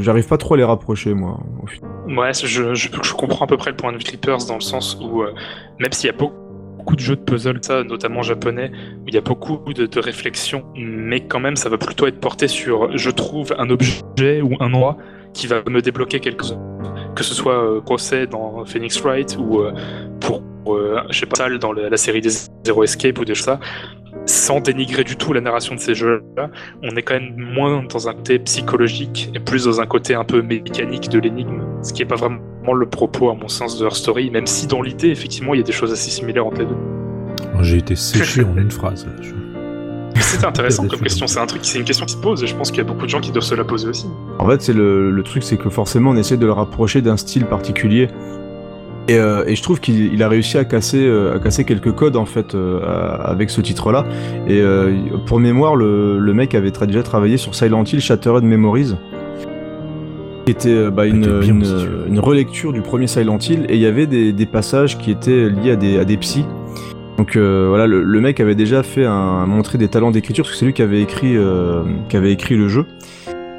j'arrive pas trop à les rapprocher, moi. au
je, comprends à peu près le point de Creepers dans le sens où, euh, même s'il y a beaucoup de jeux de puzzle, ça, notamment japonais, où il y a beaucoup de, de réflexion, mais quand même, ça va plutôt être porté sur je trouve un objet ou un endroit qui va me débloquer quelque chose. Que ce soit euh, procès dans Phoenix Wright ou pour euh, je sais pas, salle dans le- la série des Zero Escape ou des choses ça, sans dénigrer du tout la narration de ces jeux-là, on est quand même moins dans un côté psychologique et plus dans un côté un peu mécanique de l'énigme, ce qui est pas vraiment le propos à mon sens de Her Story, même si dans l'idée, effectivement, il y a des choses assez similaires entre les deux.
J'ai été séché en une phrase. Je-
C'est intéressant comme question, c'est un truc, c'est une question qui se pose et je pense qu'il y a beaucoup de gens qui doivent se la poser aussi.
En fait, c'est le, le truc, c'est que forcément, on essaie de le rapprocher d'un style particulier. Et, euh, et je trouve qu'il il a réussi à casser, euh, à casser quelques codes en fait euh, à- avec ce titre-là. Et pour mémoire, le, le mec avait tra- déjà travaillé sur Silent Hill Shattered Memories, qui était bah, une, une, relecture du premier Silent Hill. Et il y avait des, des passages qui étaient liés à des, à des psys. Donc voilà, le, le mec avait déjà fait un, montré des talents d'écriture parce que c'est lui qui avait écrit, qui avait écrit le jeu.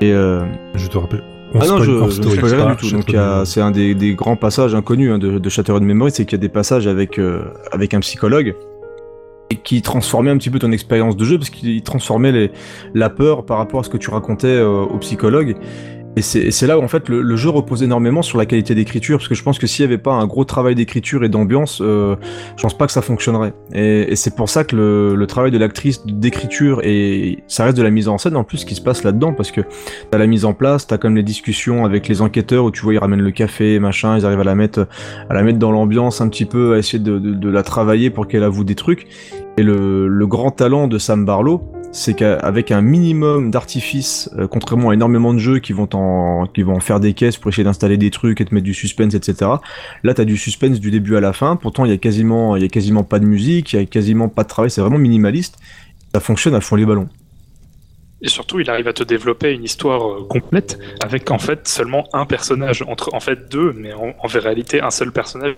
Et
Je te rappelle. On
ah non, je, ne spoil
pas
du tout. Donc c'est un des, des grands passages inconnus hein, de, de Shattered Memory, c'est qu'il y a des passages avec, euh, avec un psychologue et qui transformait un petit peu ton expérience de jeu parce qu'il transformait les, la peur par rapport à ce que tu racontais euh, au psychologue. Et c'est là où en fait le, le jeu repose énormément sur la qualité d'écriture parce que je pense que s'il n'y avait pas un gros travail d'écriture et d'ambiance, euh, je pense pas que ça fonctionnerait. Et, et c'est pour ça que le, le travail de l'actrice d'écriture et ça reste de la mise en scène en plus qui se passe là-dedans parce que T'as la mise en place, t'as comme les discussions avec les enquêteurs où tu vois ils ramènent le café, machin, ils arrivent à la mettre, à la mettre dans l'ambiance un petit peu, à essayer de, de- de la travailler pour qu'elle avoue des trucs. Et le, grand talent de Sam Barlow, c'est qu'avec un minimum d'artifice, euh, contrairement à énormément de jeux qui vont en, qui vont faire des caisses pour essayer d'installer des trucs et te mettre du suspense, etc. Là, t'as du suspense du début à la fin. Pourtant, il y a quasiment, a quasiment pas de musique, il y a quasiment pas de travail. C'est vraiment minimaliste. Ça fonctionne à fond les ballons.
Et surtout, il arrive à te développer une histoire euh, complète avec en fait seulement un personnage, entre en fait deux, mais en, en réalité un seul personnage,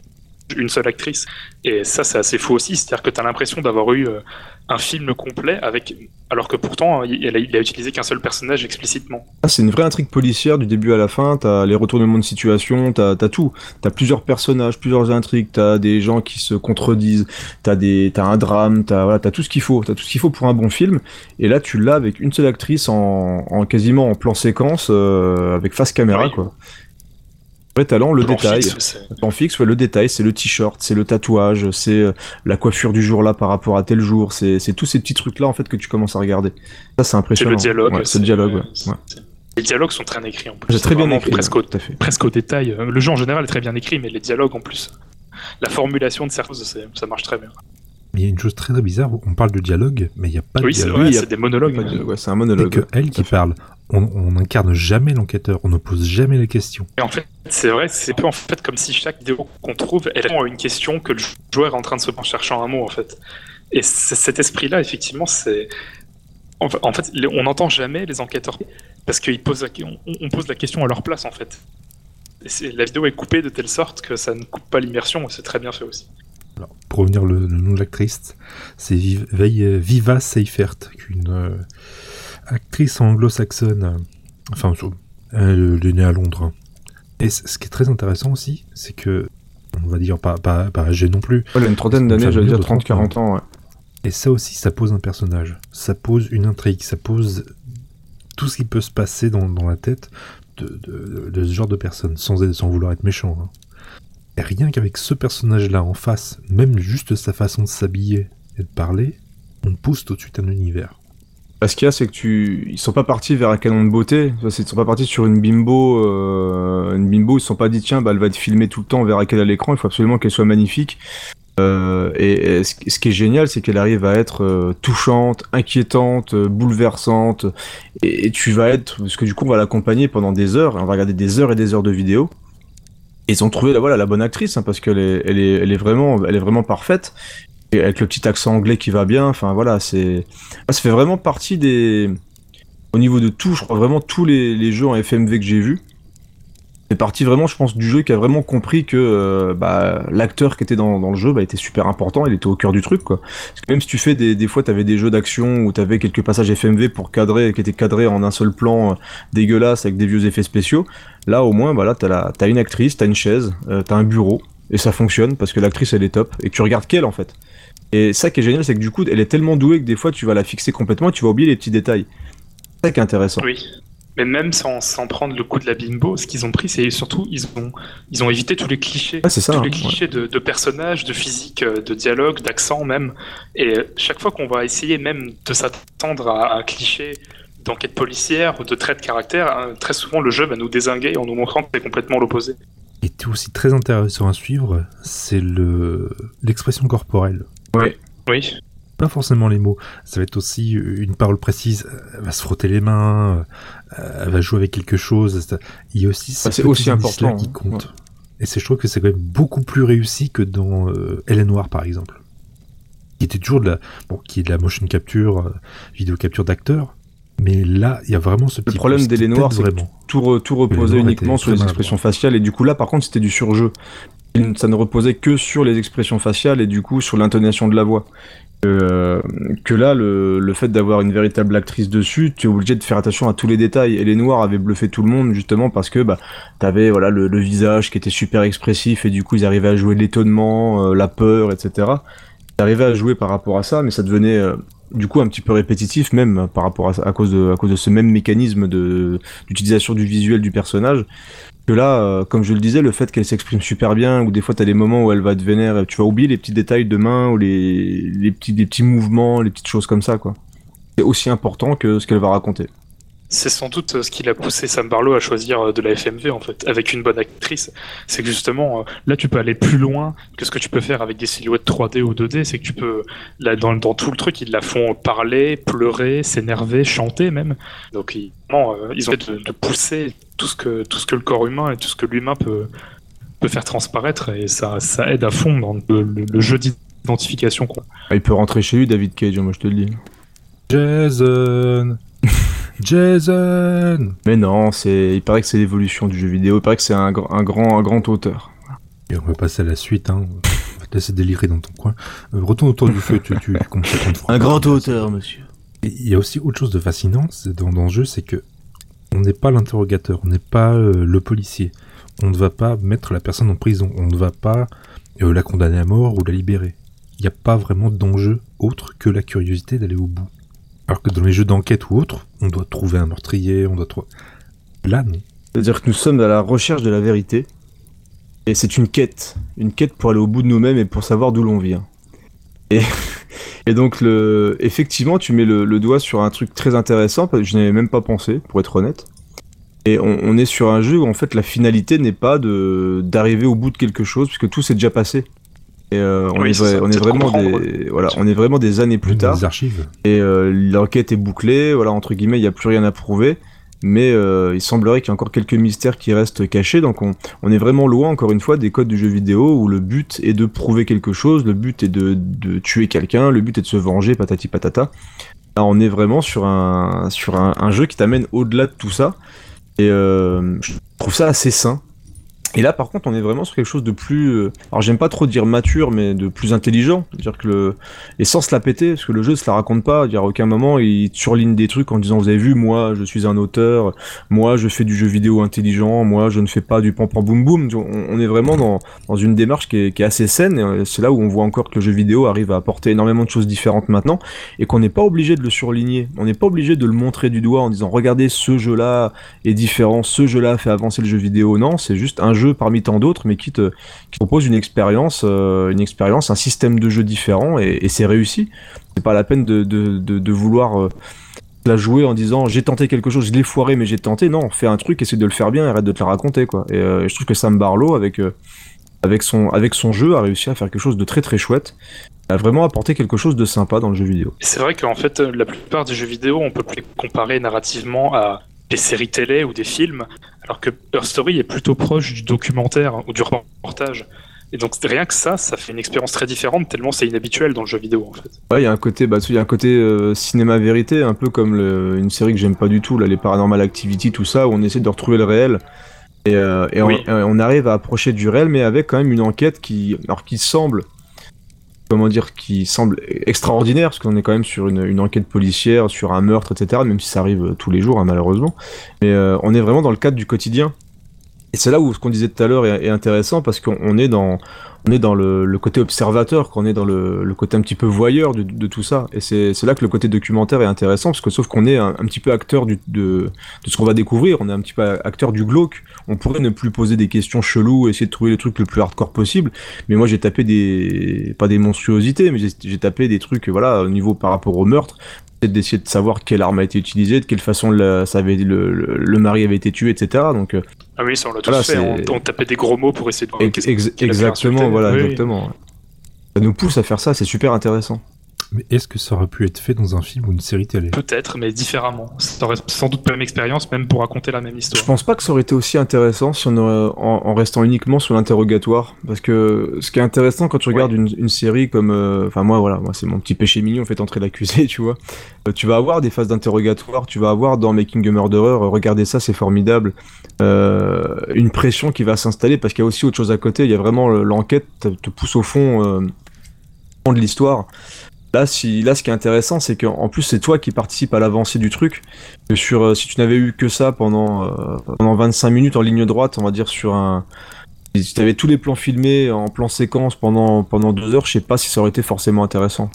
une seule actrice. Et ça, c'est assez fou aussi, c'est-à-dire que tu as l'impression d'avoir eu euh, un film complet avec, alors que pourtant il a, il a utilisé qu'un seul personnage explicitement.
Ah, c'est une vraie intrigue policière du début à la fin. T'as les retournements de situation, t'as as tout. T'as plusieurs personnages, plusieurs intrigues. T'as des gens qui se contredisent. T'as des, t'as un drame. T'as voilà, t'as tout ce qu'il faut. T'as tout ce qu'il faut pour un bon film. Et là, tu l'as avec une seule actrice en, en quasiment en plan séquence, euh, avec face caméra,
Oui.
quoi. Vrai talent, le
Plan
détail.
fixe, c'est-
Plan fixe, ouais, le détail, c'est le t-shirt, c'est le tatouage, c'est euh, la coiffure du jour là par rapport à tel jour. C'est c'est tous ces petits trucs là en fait que tu commences à regarder. Ça, c'est
C'est
impressionnant.
le dialogue.
Ouais, c'est le dialogue. ouais.
c'est-
Ouais.
c'est- Les dialogues sont très bien écrits en plus.
C'est très bien écrit.
Presque
ouais,
au,
tout à fait.
presque au détail. Euh, Le jeu en général est très bien écrit, mais les dialogues en plus. La formulation de certaines choses, c'est- ça marche très bien.
Mais il y a une chose très très bizarre, on parle de dialogue, mais il n'y a pas de
Oui, c'est
dialogue.
Oui, a
c'est des monologues.
Pas de- Ouais, c'est un
C'est
monologue.
que elle qui parle. On n'incarne jamais l'enquêteur, on ne pose jamais les questions.
Et en fait, c'est vrai, c'est peu en fait comme si chaque vidéo qu'on trouve, elle répond à une question que le joueur est en train de se poser en cherchant un mot en fait. Et cet esprit-là, effectivement, c'est. En fa- en fait, on n'entend jamais les enquêteurs parce qu'ils posent la... on, pose la question à leur place en fait. Et la vidéo est coupée de telle sorte que ça ne coupe pas l'immersion c'est très bien fait aussi.
Alors, pour revenir le, le nom de l'actrice, c'est Viva Seifert, une euh, actrice anglo-saxonne. euh, enfin, so- elle est née à Londres. Et ce qui est très intéressant aussi, c'est que, on va dire pas, pas, pas âgée non plus,
Ouais, elle a une trentaine d'années, j'allais dire
de
30-40 ans. Ouais.
Et ça aussi, ça pose un personnage. Ça pose une intrigue. Ça pose tout ce qui peut se passer dans, dans la tête de, de- de ce genre de personne, sans, sans vouloir être méchant. hein. Et rien qu'avec ce personnage-là en face, même juste sa façon de s'habiller et de parler, on pousse tout de suite un univers.
Ce qu'il y a, c'est que tu, ils sont pas partis vers un canon de beauté. Ils sont pas partis sur une bimbo, euh, une bimbo. Ils se sont pas dit tiens, bah, elle va être filmée tout le temps, on verra qu'elle à l'écran. Il faut absolument qu'elle soit magnifique. Euh, et, ce, qui est génial, c'est qu'elle arrive à être euh, touchante, inquiétante, euh, bouleversante. Et, tu vas être, parce que du coup, on va l'accompagner pendant des heures. On va regarder des heures et des heures de vidéos. Et ils ont trouvé la, voilà, la bonne actrice, hein, parce qu'elle elle est, elle est vraiment, elle est vraiment parfaite. Avec le petit accent anglais qui va bien. Enfin voilà, c'est, ah, ça fait vraiment partie des. Au niveau de tout, je crois vraiment tous les, jeux en FMV que j'ai vus. C'est parti vraiment, je pense, du jeu qui a vraiment compris que euh, bah, l'acteur qui était dans, le jeu bah, était super important, il était au cœur du truc. Quoi. Parce que même si tu fais des, fois, tu avais des jeux d'action où tu avais quelques passages FMV pour cadrer, qui étaient cadrés en un seul plan euh, dégueulasse avec des vieux effets spéciaux, là au moins, voilà, tu as, une actrice, tu as une chaise, euh, tu as un bureau, et ça fonctionne parce que l'actrice elle est top, et que tu regardes qu'elle en fait. Et ça qui est génial, c'est que du coup, elle est tellement douée que des fois, tu vas la fixer complètement et tu vas oublier les petits détails. C'est ça qui est intéressant.
Oui. Mais même sans, sans prendre le coup de la bimbo, ce qu'ils ont pris, c'est surtout ils ont ils ont évité tous les clichés,
Ah, c'est ça,
tous les
hein,
clichés de, de personnages, de physique, euh, de dialogue, d'accent même. Et chaque fois qu'on va essayer même de s'attendre à un cliché d'enquête policière ou de trait de caractère, hein, très souvent le jeu va nous désinguer en nous montrant que c'est complètement l'opposé.
Et tout aussi très intéressant à suivre, c'est le l'expression corporelle.
Oui.
Pas forcément les mots, ça va être aussi une parole précise. Elle va se frotter les mains, euh, elle va jouer avec quelque chose. Il y a aussi ces
Ah, c'est aussi important,
qui
hein.
comptent. Et c'est, je trouve que c'est quand même beaucoup plus réussi que dans euh, Elle est noire, par exemple. Qui était toujours de la, bon, qui est de la motion capture, euh, vidéo capture d'acteurs. Mais là, il y a vraiment ce petit
problème
plus qui
d'Elle noire, c'est tout, re- tout reposait uniquement sur les expressions faciales et du coup là par contre c'était du surjeu. Ça ne reposait que sur les expressions faciales et du coup sur l'intonation de la voix. Euh, que là, le, le fait d'avoir une véritable actrice dessus, tu es obligé de faire attention à tous les détails. Et les Noirs avaient bluffé tout le monde justement parce que bah, t'avais voilà le, visage qui était super expressif et du coup ils arrivaient à jouer l'étonnement, euh, la peur, etc. Ils arrivaient à jouer par rapport à ça, mais ça devenait euh, du coup un petit peu répétitif même par rapport à, à cause de à cause de ce même mécanisme de d'utilisation du visuel du personnage que là euh, comme je le disais le fait qu'elle s'exprime super bien ou des fois t'as des moments où elle va te vénère tu vas oublier les petits détails de main ou les les petits les petits mouvements les petites choses comme ça quoi. C'est aussi important que ce qu'elle va raconter
C'est sans doute euh, ce qui l'a poussé Sam Barlow à choisir euh, de la FMV en fait, avec une bonne actrice. C'est que justement, euh, là tu peux aller plus loin que ce que tu peux faire avec des silhouettes 3D ou 2D. C'est que tu peux, là dans, dans tout le truc, ils la font parler, pleurer, s'énerver, chanter même. Donc ils, vraiment, ils ont essayé de, de pousser tout ce que tout ce que le corps humain et tout ce que l'humain peut peut faire transparaître et ça ça aide à fond dans le, le- le jeu d'identification quoi.
Il peut rentrer chez lui David Cage moi je te le dis
Jason Jason
mais non c'est il paraît que c'est l'évolution du jeu vidéo il paraît que c'est un, gr- un grand un grand auteur
Et on va passer à la suite, hein. On va te laisser délirer dans ton coin. Euh, retourne autour du feu, tu, tu, tu comptes ça contre Franck.
monsieur
Il y a aussi autre chose de fascinant dans, dans le jeu, c'est que on n'est pas l'interrogateur, on n'est pas euh, le policier. On ne va pas mettre la personne en prison, on ne va pas euh, la condamner à mort ou la libérer. Il n'y a pas vraiment d'enjeu autre que la curiosité d'aller au bout. Alors que dans les jeux d'enquête ou autres, on doit trouver un meurtrier, on doit trouver... Là, non.
C'est-à-dire que nous sommes à la recherche de la vérité. Et c'est une quête. Une quête pour aller au bout de nous-mêmes et pour savoir d'où l'on vient. Et, donc, effectivement, tu mets le, doigt sur un truc très intéressant, que je n'avais même pas pensé, pour être honnête. Et on, on est sur un jeu où, en fait, la finalité n'est pas de d'arriver au bout de quelque chose, puisque tout s'est déjà passé. Et euh, on,
Oui,
est,
ça,
on vraiment des, voilà, on est vraiment des années plus tard
les archives.
et euh, l'enquête est bouclée, voilà, entre guillemets, il n'y a plus rien à prouver, mais euh, il semblerait qu'il y ait encore quelques mystères qui restent cachés, donc on, on est vraiment loin, encore une fois, des codes du jeu vidéo où le but est de prouver quelque chose, le but est de, de tuer quelqu'un, le but est de se venger, patati patata. Là, on est vraiment sur un, sur un, un jeu qui t'amène au-delà de tout ça, et euh, je trouve ça assez sain. Et là, par contre, on est vraiment sur quelque chose de plus. euh, Alors, j'aime pas trop dire mature, mais de plus intelligent. C'est-à-dire que. Et sans se la péter, parce que le jeu se la raconte pas. Il y a aucun moment, il surligne des trucs en disant Vous avez vu, moi, je suis un auteur, moi, je fais du jeu vidéo intelligent, moi, je ne fais pas du pam pam boum boum. On, on est vraiment dans, dans une démarche qui est, qui est assez saine. Et euh, c'est là où on voit encore que le jeu vidéo arrive à apporter énormément de choses différentes maintenant. Et qu'on n'est pas obligé de le surligner. On n'est pas obligé de le montrer du doigt en disant Regardez, ce jeu-là est différent, ce jeu-là fait avancer le jeu vidéo. Non, c'est juste un jeu parmi tant d'autres, mais qui te, propose une expérience, euh, une expérience, un système de jeu différent, et, c'est réussi. C'est pas la peine de, de, vouloir euh, la jouer en disant j'ai tenté quelque chose, je l'ai foiré, mais j'ai tenté. Non, fais un truc, essaie de le faire bien, arrête de te le raconter, quoi. Et euh, je trouve que Sam Barlow, avec, avec, son, avec son jeu, a réussi à faire quelque chose de très très chouette. A vraiment apporté quelque chose de sympa dans le jeu vidéo.
C'est vrai qu'en fait, la plupart des jeux vidéo, on peut les comparer narrativement à des séries télé ou des films, alors que Her Story est plutôt proche du documentaire ou du reportage. Et donc rien que ça, ça fait une expérience très différente, tellement c'est inhabituel dans le jeu vidéo en fait.
Ouais, il y a un côté, bah, il y a un côté euh, cinéma vérité, un peu comme le- une série que j'aime pas du tout, là, les Paranormal Activity, tout ça, où on essaie de retrouver le réel. Et, euh, et
Oui.
on, euh, on arrive à approcher du réel, mais avec quand même une enquête qui, alors qui semble, comment dire, qui semble extraordinaire, parce qu'on est quand même sur une, enquête policière, sur un meurtre, etc. Même si ça arrive tous les jours, hein, malheureusement. Mais euh, on est vraiment dans le cadre du quotidien. Et c'est là où ce qu'on disait tout à l'heure est, intéressant parce qu'on est dans, on est dans le, côté observateur, qu'on est dans le, côté un petit peu voyeur de, tout ça. Et c'est là que le côté documentaire est intéressant parce que sauf qu'on est un, petit peu acteur de, de ce qu'on va découvrir, on est un petit peu acteur du glauque. On pourrait ne plus poser des questions cheloues, essayer de trouver le truc le plus hardcore possible. Mais moi j'ai tapé des, pas des monstruosités, mais j'ai tapé des trucs, voilà, au niveau par rapport au meurtre, d'essayer de savoir quelle arme a été utilisée, de quelle façon le, ça avait, le, le, le, mari avait été tué, etc. Donc, euh,
ah oui, ça on l'a tous voilà, fait, on, on, tapait des gros mots pour essayer de voir
Ex ex Exactement, voilà, oui. exactement. Ça nous pousse à faire ça, c'est super intéressant.
Mais est-ce que ça aurait pu être fait dans un film ou une série télé?
Peut-être, mais différemment. Ça aurait sans doute pas la même expérience, même pour raconter la même histoire.
Je pense pas que ça aurait été aussi intéressant si on aurait, en, en, restant uniquement sur l'interrogatoire. Parce que ce qui est intéressant quand tu regardes ouais. une, une, série comme. euh, Enfin, moi, voilà, moi, c'est mon petit péché mignon, fait entrer l'accusé, tu vois. Euh, tu vas avoir des phases d'interrogatoire, tu vas avoir dans Making a Murderer, euh, regardez ça, c'est formidable. Euh, une pression qui va s'installer parce qu'il y a aussi autre chose à côté. Il y a vraiment l'enquête te pousse au fond euh, de l'histoire. Là, si, là, ce qui est intéressant, c'est qu'en plus, c'est toi qui participe à l'avancée du truc. Que sur, euh, si tu n'avais eu que ça pendant, euh, pendant 25 minutes en ligne droite, on va dire sur un. Si tu avais tous les plans filmés en plan séquence pendant, pendant deux heures, je sais pas si ça aurait été forcément intéressant.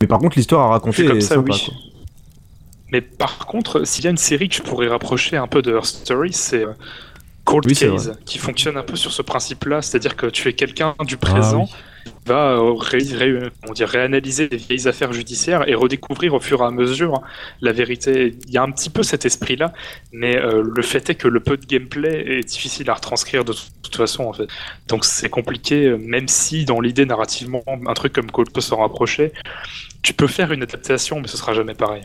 Mais par contre, l'histoire à raconter
comme ça,
sympa,
oui.
quoi.
Mais par contre, s'il y a une série que je pourrais rapprocher un peu de Her Story, c'est euh, Cold
Oui,
Case, qui fonctionne un peu sur ce principe-là, c'est-à-dire que tu es quelqu'un du présent
Ah
va euh, on dit, réanalyser des vieilles affaires judiciaires et redécouvrir au fur et à mesure la vérité. Il y a un petit peu cet esprit-là, mais euh, le fait est que le peu de gameplay est difficile à retranscrire de toute façon en fait. Donc c'est compliqué, même si dans l'idée narrativement un truc comme Cold peut s'en rapprocher, tu peux faire une adaptation, mais ce sera jamais pareil.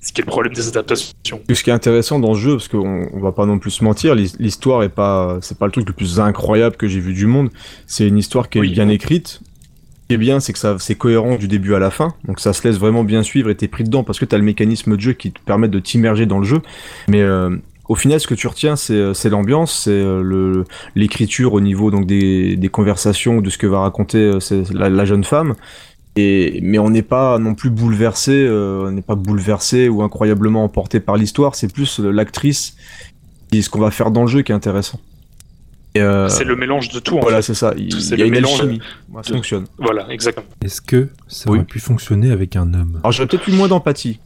Ce qui est le problème des adaptations.
Ce qui est intéressant dans ce jeu, parce qu'on on va pas non plus se mentir, l'his- l'histoire est pas, c'est pas le truc le plus incroyable que j'ai vu du monde. C'est une histoire qui est
Oui.
bien écrite. Ce qui est bien, c'est que ça, c'est cohérent du début à la fin. Donc ça se laisse vraiment bien suivre et t'es pris dedans parce que t'as le mécanisme de jeu qui te permet de t'immerger dans le jeu. Mais euh, au final, ce que tu retiens, c'est, euh, l'ambiance, c'est euh, le, l'écriture au niveau donc des, des conversations, de ce que va raconter la jeune femme. Et, mais on n'est pas non plus bouleversé, euh, on n'est pas bouleversé ou incroyablement emporté par l'histoire. C'est plus l'actrice et ce qu'on va faire dans le jeu qui est intéressant. Euh,
C'est le mélange de tout en
voilà, c'est ça. Il,
C'est
il y a
le
une
mélange
alchimie. Ouais, ça
de-
fonctionne.
Voilà, exactement.
Est-ce que ça
Oui.
aurait pu fonctionner avec un homme?
Alors j'aurais peut-être eu moins d'empathie.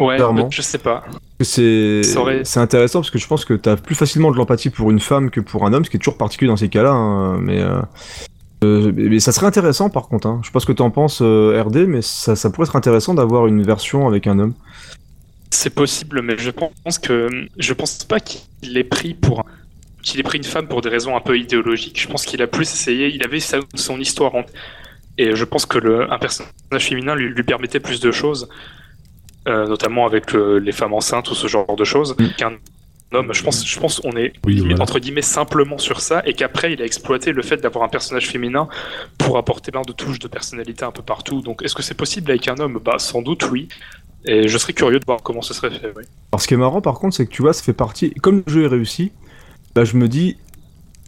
Ouais,
Clairement.
je sais pas.
C'est
Ça aurait-
c'est intéressant parce que je pense que t'as plus facilement de l'empathie pour une femme que pour un homme, ce qui est toujours particulier dans ces cas-là. hein, mais, euh, euh, mais ça serait intéressant par contre. Hein. Je sais pas ce que t'en penses, euh, RD, mais ça, ça pourrait être intéressant d'avoir une version avec un homme.
C'est possible, mais je pense que je pense pas qu'il ait pris pour qu'il ait pris une femme pour des raisons un peu idéologiques. Je pense qu'il a plus essayé, il avait sa- son histoire en et je pense que le, un personnage féminin lui, lui permettait plus de choses, euh, notamment avec le- les femmes enceintes ou ce genre de choses,
Mm.
qu'un homme. Je pense, je pense on est
Oui, voilà.
entre guillemets simplement sur ça et qu'après il a exploité le fait d'avoir un personnage féminin pour apporter plein de touches de personnalité un peu partout. Donc est-ce que c'est possible avec un homme? Bah sans doute oui. Et je serais curieux de voir comment ce serait fait. oui.
Alors ce qui est marrant par contre, c'est que tu vois, ça fait partie. Comme le jeu est réussi, bah je me dis,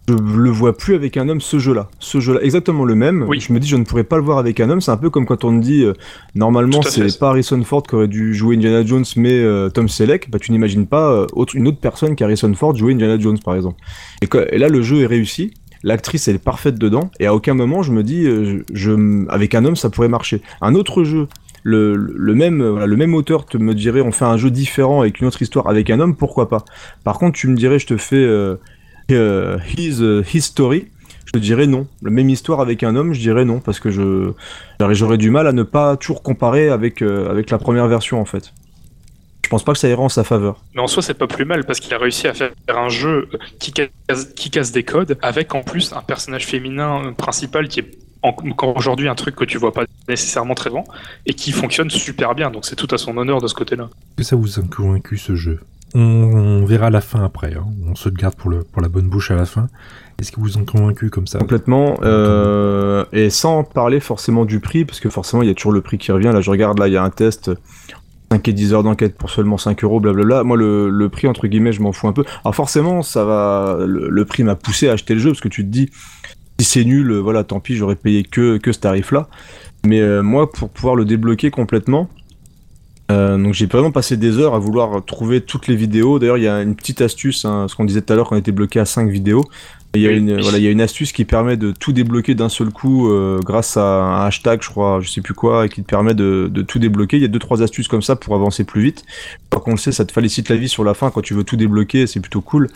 je le vois plus avec un homme ce jeu-là. Ce jeu-là, exactement le même.
Oui.
Je me dis, je ne pourrais pas le voir avec un homme. C'est un peu comme quand on te dit, euh, normalement c'est pas Harrison Ford qui aurait dû jouer Indiana Jones, mais euh, Tom Selleck. Bah tu n'imagines pas euh, autre, une autre personne qu'Harrison Ford jouer Indiana Jones par exemple. Et, là le jeu est réussi. L'actrice elle est parfaite dedans et à aucun moment je me dis je, je- avec un homme ça pourrait marcher. Un autre jeu le, le même voilà, le même auteur te me dirait on fait un jeu différent avec une autre histoire avec un homme pourquoi pas? Par contre tu me dirais je te fais euh, euh, his, euh, his story je te dirais non la même histoire avec un homme je dirais non parce que je j'aurais- du mal à ne pas toujours comparer avec euh, avec la première version en fait je pense pas que ça ira en sa faveur
Mais en soi, c'est pas plus mal parce qu'il a réussi à faire un jeu qui casse, qui casse des codes avec en plus un personnage féminin principal qui est encore aujourd'hui un truc que tu vois pas nécessairement très souvent et qui fonctionne super bien. Donc c'est tout à son honneur de ce côté-là.
Est-ce que ça vous a convaincu ce jeu? On, on verra la fin après. hein. On se garde pour, le, pour la bonne bouche à la fin. Est-ce que vous ont convaincu comme ça?
Complètement. euh, et sans parler forcément du prix, parce que forcément, il y a toujours le prix qui revient. Là, je regarde, là, il y a un test. 5 et 10 heures d'enquête pour seulement 5 euros, blablabla. Moi, le, le prix, entre guillemets, je m'en fous un peu. Alors, forcément, ça va. Le, le prix m'a poussé à acheter le jeu, parce que tu te dis, si c'est nul, voilà, tant pis, j'aurais payé que, que ce tarif-là. Mais euh, moi, pour pouvoir le débloquer complètement, Euh, donc j'ai vraiment passé des heures à vouloir trouver toutes les vidéos. D'ailleurs, il y a une petite astuce, hein, ce qu'on disait tout à l'heure, qu'on était bloqué à 5 vidéos. Il y, a une, voilà, il y a une astuce qui permet de tout débloquer d'un seul coup euh, grâce à un hashtag, je crois, je sais plus quoi, et qui te permet de, de tout débloquer. Il y a deux trois astuces comme ça pour avancer plus vite. Quand on le sait, ça te félicite la vie sur la fin quand tu veux tout débloquer, c'est plutôt cool.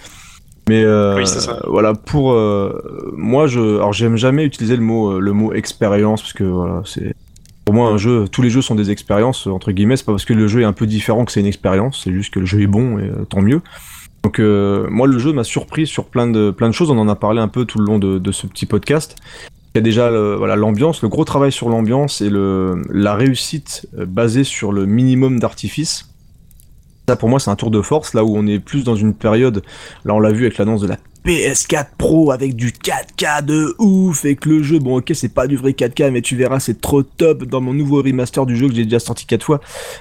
Mais euh,
Oui, c'est ça.
voilà, pour euh, moi, je, alors j'aime jamais utiliser le mot le mot expérience parce que voilà, c'est pour moi un jeu. Tous les jeux sont des expériences entre guillemets. C'est pas parce que le jeu est un peu différent que c'est une expérience. C'est juste que le jeu est bon et euh, tant mieux. Donc euh, moi le jeu m'a surpris sur plein de plein de choses. On en a parlé un peu tout le long de, ce petit podcast. Il y a déjà voilà l'ambiance, le gros travail sur l'ambiance et le la réussite euh, basée sur le minimum d'artifice. Ça pour moi c'est un tour de force là où on est plus dans une période. Là on l'a vu avec l'annonce de la PS4 Pro avec du 4K de ouf et que le jeu bon ok c'est pas du vrai 4K mais tu verras c'est trop top dans mon nouveau remaster du jeu que j'ai déjà sorti quatre fois.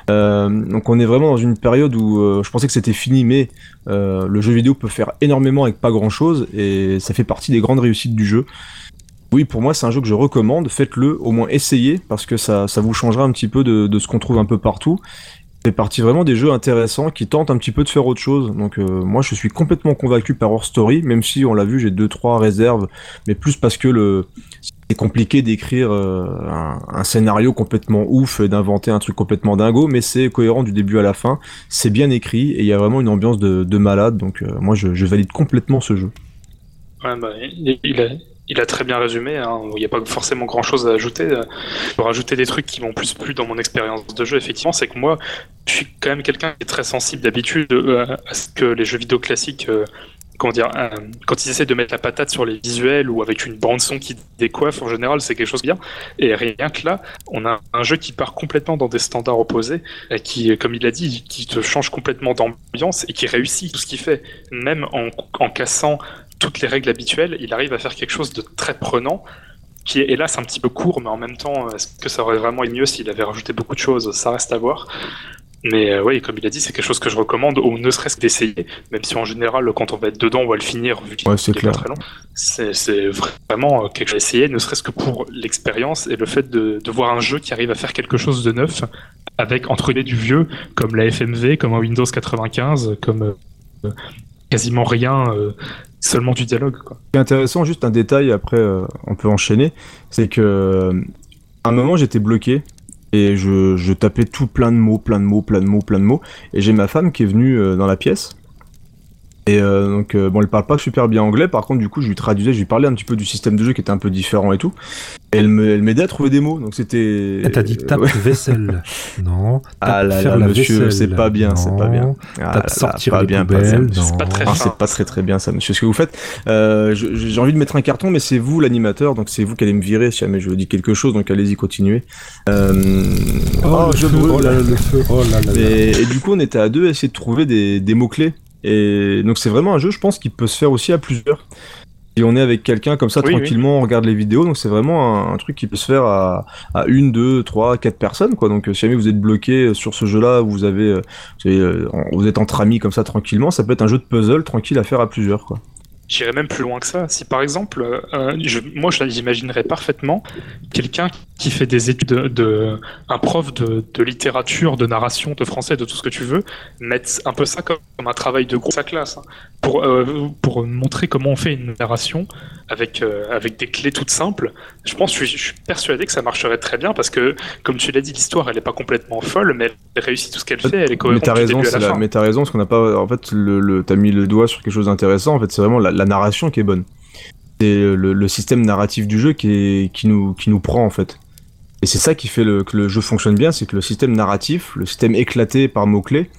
Euh, donc on est vraiment dans une période où euh, je pensais que c'était fini mais euh, le jeu vidéo peut faire énormément avec pas grand chose et ça fait partie des grandes réussites du jeu. Oui, pour moi, c'est un jeu que je recommande. Faites-le, au moins essayez, parce que ça, ça vous changera un petit peu de, de ce qu'on trouve un peu partout. C'est parti vraiment des jeux intéressants qui tentent un petit peu de faire autre chose. Donc euh, moi, je suis complètement convaincu par Horror Story, même si on l'a vu, j'ai deux trois réserves, mais plus parce que le c'est compliqué d'écrire euh, un, scénario complètement ouf et d'inventer un truc complètement dingo, mais c'est cohérent du début à la fin. C'est bien écrit et il y a vraiment une ambiance de, de malade. Donc euh, moi, je, valide complètement ce jeu.
Ouais, bah, il a, il a très bien résumé. hein. Il n'y a pas forcément grand chose à ajouter. Euh, Pour rajouter des trucs qui m'ont plus plu dans mon expérience de jeu, effectivement, c'est que moi, je suis quand même quelqu'un qui est très sensible d'habitude euh, à ce que les jeux vidéo classiques. euh, Comment dire, euh, quand ils essaient de mettre la patate sur les visuels ou avec une bande son qui décoiffe, en général, c'est quelque chose de bien. Et rien que là, on a un jeu qui part complètement dans des standards opposés, qui, comme il a dit, qui te change complètement d'ambiance et qui réussit tout ce qu'il fait, même en cassant toutes les règles habituelles, il arrive à faire quelque chose de très prenant, qui est hélas un petit peu court, mais en même temps, est-ce que ça aurait vraiment été mieux s'il avait rajouté beaucoup de choses? Ça reste à voir. Mais euh, oui, comme il a dit, c'est quelque chose que je recommande, ou ne serait-ce que d'essayer, même si en général, quand on va être dedans, on va le finir, vu qu'il
Ouais,
est
clair.
pas très long. C'est vraiment euh, quelque chose à essayer, ne serait-ce que pour l'expérience et le fait de, de voir un jeu qui arrive à faire quelque chose de neuf, avec entre les du vieux, comme la FMV, comme un Windows 95, comme euh, quasiment rien, euh, seulement du dialogue. Quoi.
Intéressant, juste un détail, après euh, on peut enchaîner, c'est que euh, à un moment j'étais bloqué et je, tapais tout plein de mots, plein de mots, plein de mots, plein de mots, et j'ai ma femme qui est venue dans la pièce. Et euh, donc, euh, bon, elle parle pas super bien anglais, par contre, du coup, je lui traduisais, je lui parlais un petit peu du système de jeu qui était un peu différent et tout. Et elle me- elle m'aidait à trouver des mots, donc c'était.
Elle t'a dit tape
Ouais.
vaisselle. Non. Tape
Ah là
faire
là,
la
monsieur, c'est pas bien, c'est pas bien. Ah
Tape
là
sortir
pas
les
bien.
C'est pas très
Ah,
fin.
c'est pas très très bien ça, monsieur, ce que vous faites. Euh, J'ai envie de mettre un carton, mais c'est vous l'animateur, donc c'est vous qui allez me virer si jamais je dis quelque chose, donc allez-y, continuez. Euh...
Oh, le
je
feu,
brûle.
oh là là, le feu, oh là là là.
Et, et du coup, on était à deux à essayer de trouver des, des mots-clés. Et donc, c'est vraiment un jeu, je pense, qui peut se faire aussi à plusieurs. Et on est avec quelqu'un comme ça,
Oui,
tranquillement, on regarde les vidéos. Donc, c'est vraiment un, un truc qui peut se faire à, à une, deux, trois, quatre personnes, quoi. Donc, euh, si jamais vous êtes bloqué sur ce jeu-là, vous avez, euh, vous, avez, euh, en- vous êtes entre amis comme ça, tranquillement, ça peut être un jeu de puzzle tranquille à faire à plusieurs, quoi.
J'irais même plus loin que ça. Si par exemple, euh, je- moi j'imaginerais parfaitement quelqu'un qui fait des études de, de- un prof de, de littérature, de narration, de français, de tout ce que tu veux, mettre un peu ça comme, comme un travail de groupe, sa classe, hein, pour euh, pour montrer comment on fait une narration avec euh, avec des clés toutes simples. Je pense, je suis, je suis persuadé que ça marcherait très bien parce que, comme tu l'as dit, l'histoire elle est pas complètement folle, mais elle réussit tout ce qu'elle fait, elle est
Mais t'as raison, c'est
la
la- mais t'as raison, parce qu'on n'a pas, en fait, le, le- t'as mis le doigt sur quelque chose d'intéressant. En fait, c'est vraiment la, la narration qui est bonne. C'est le, le système narratif du jeu qui est, qui nous, qui nous prend en fait. Et c'est ça qui fait le- que le jeu fonctionne bien, c'est que le système narratif, le système éclaté par mots clés,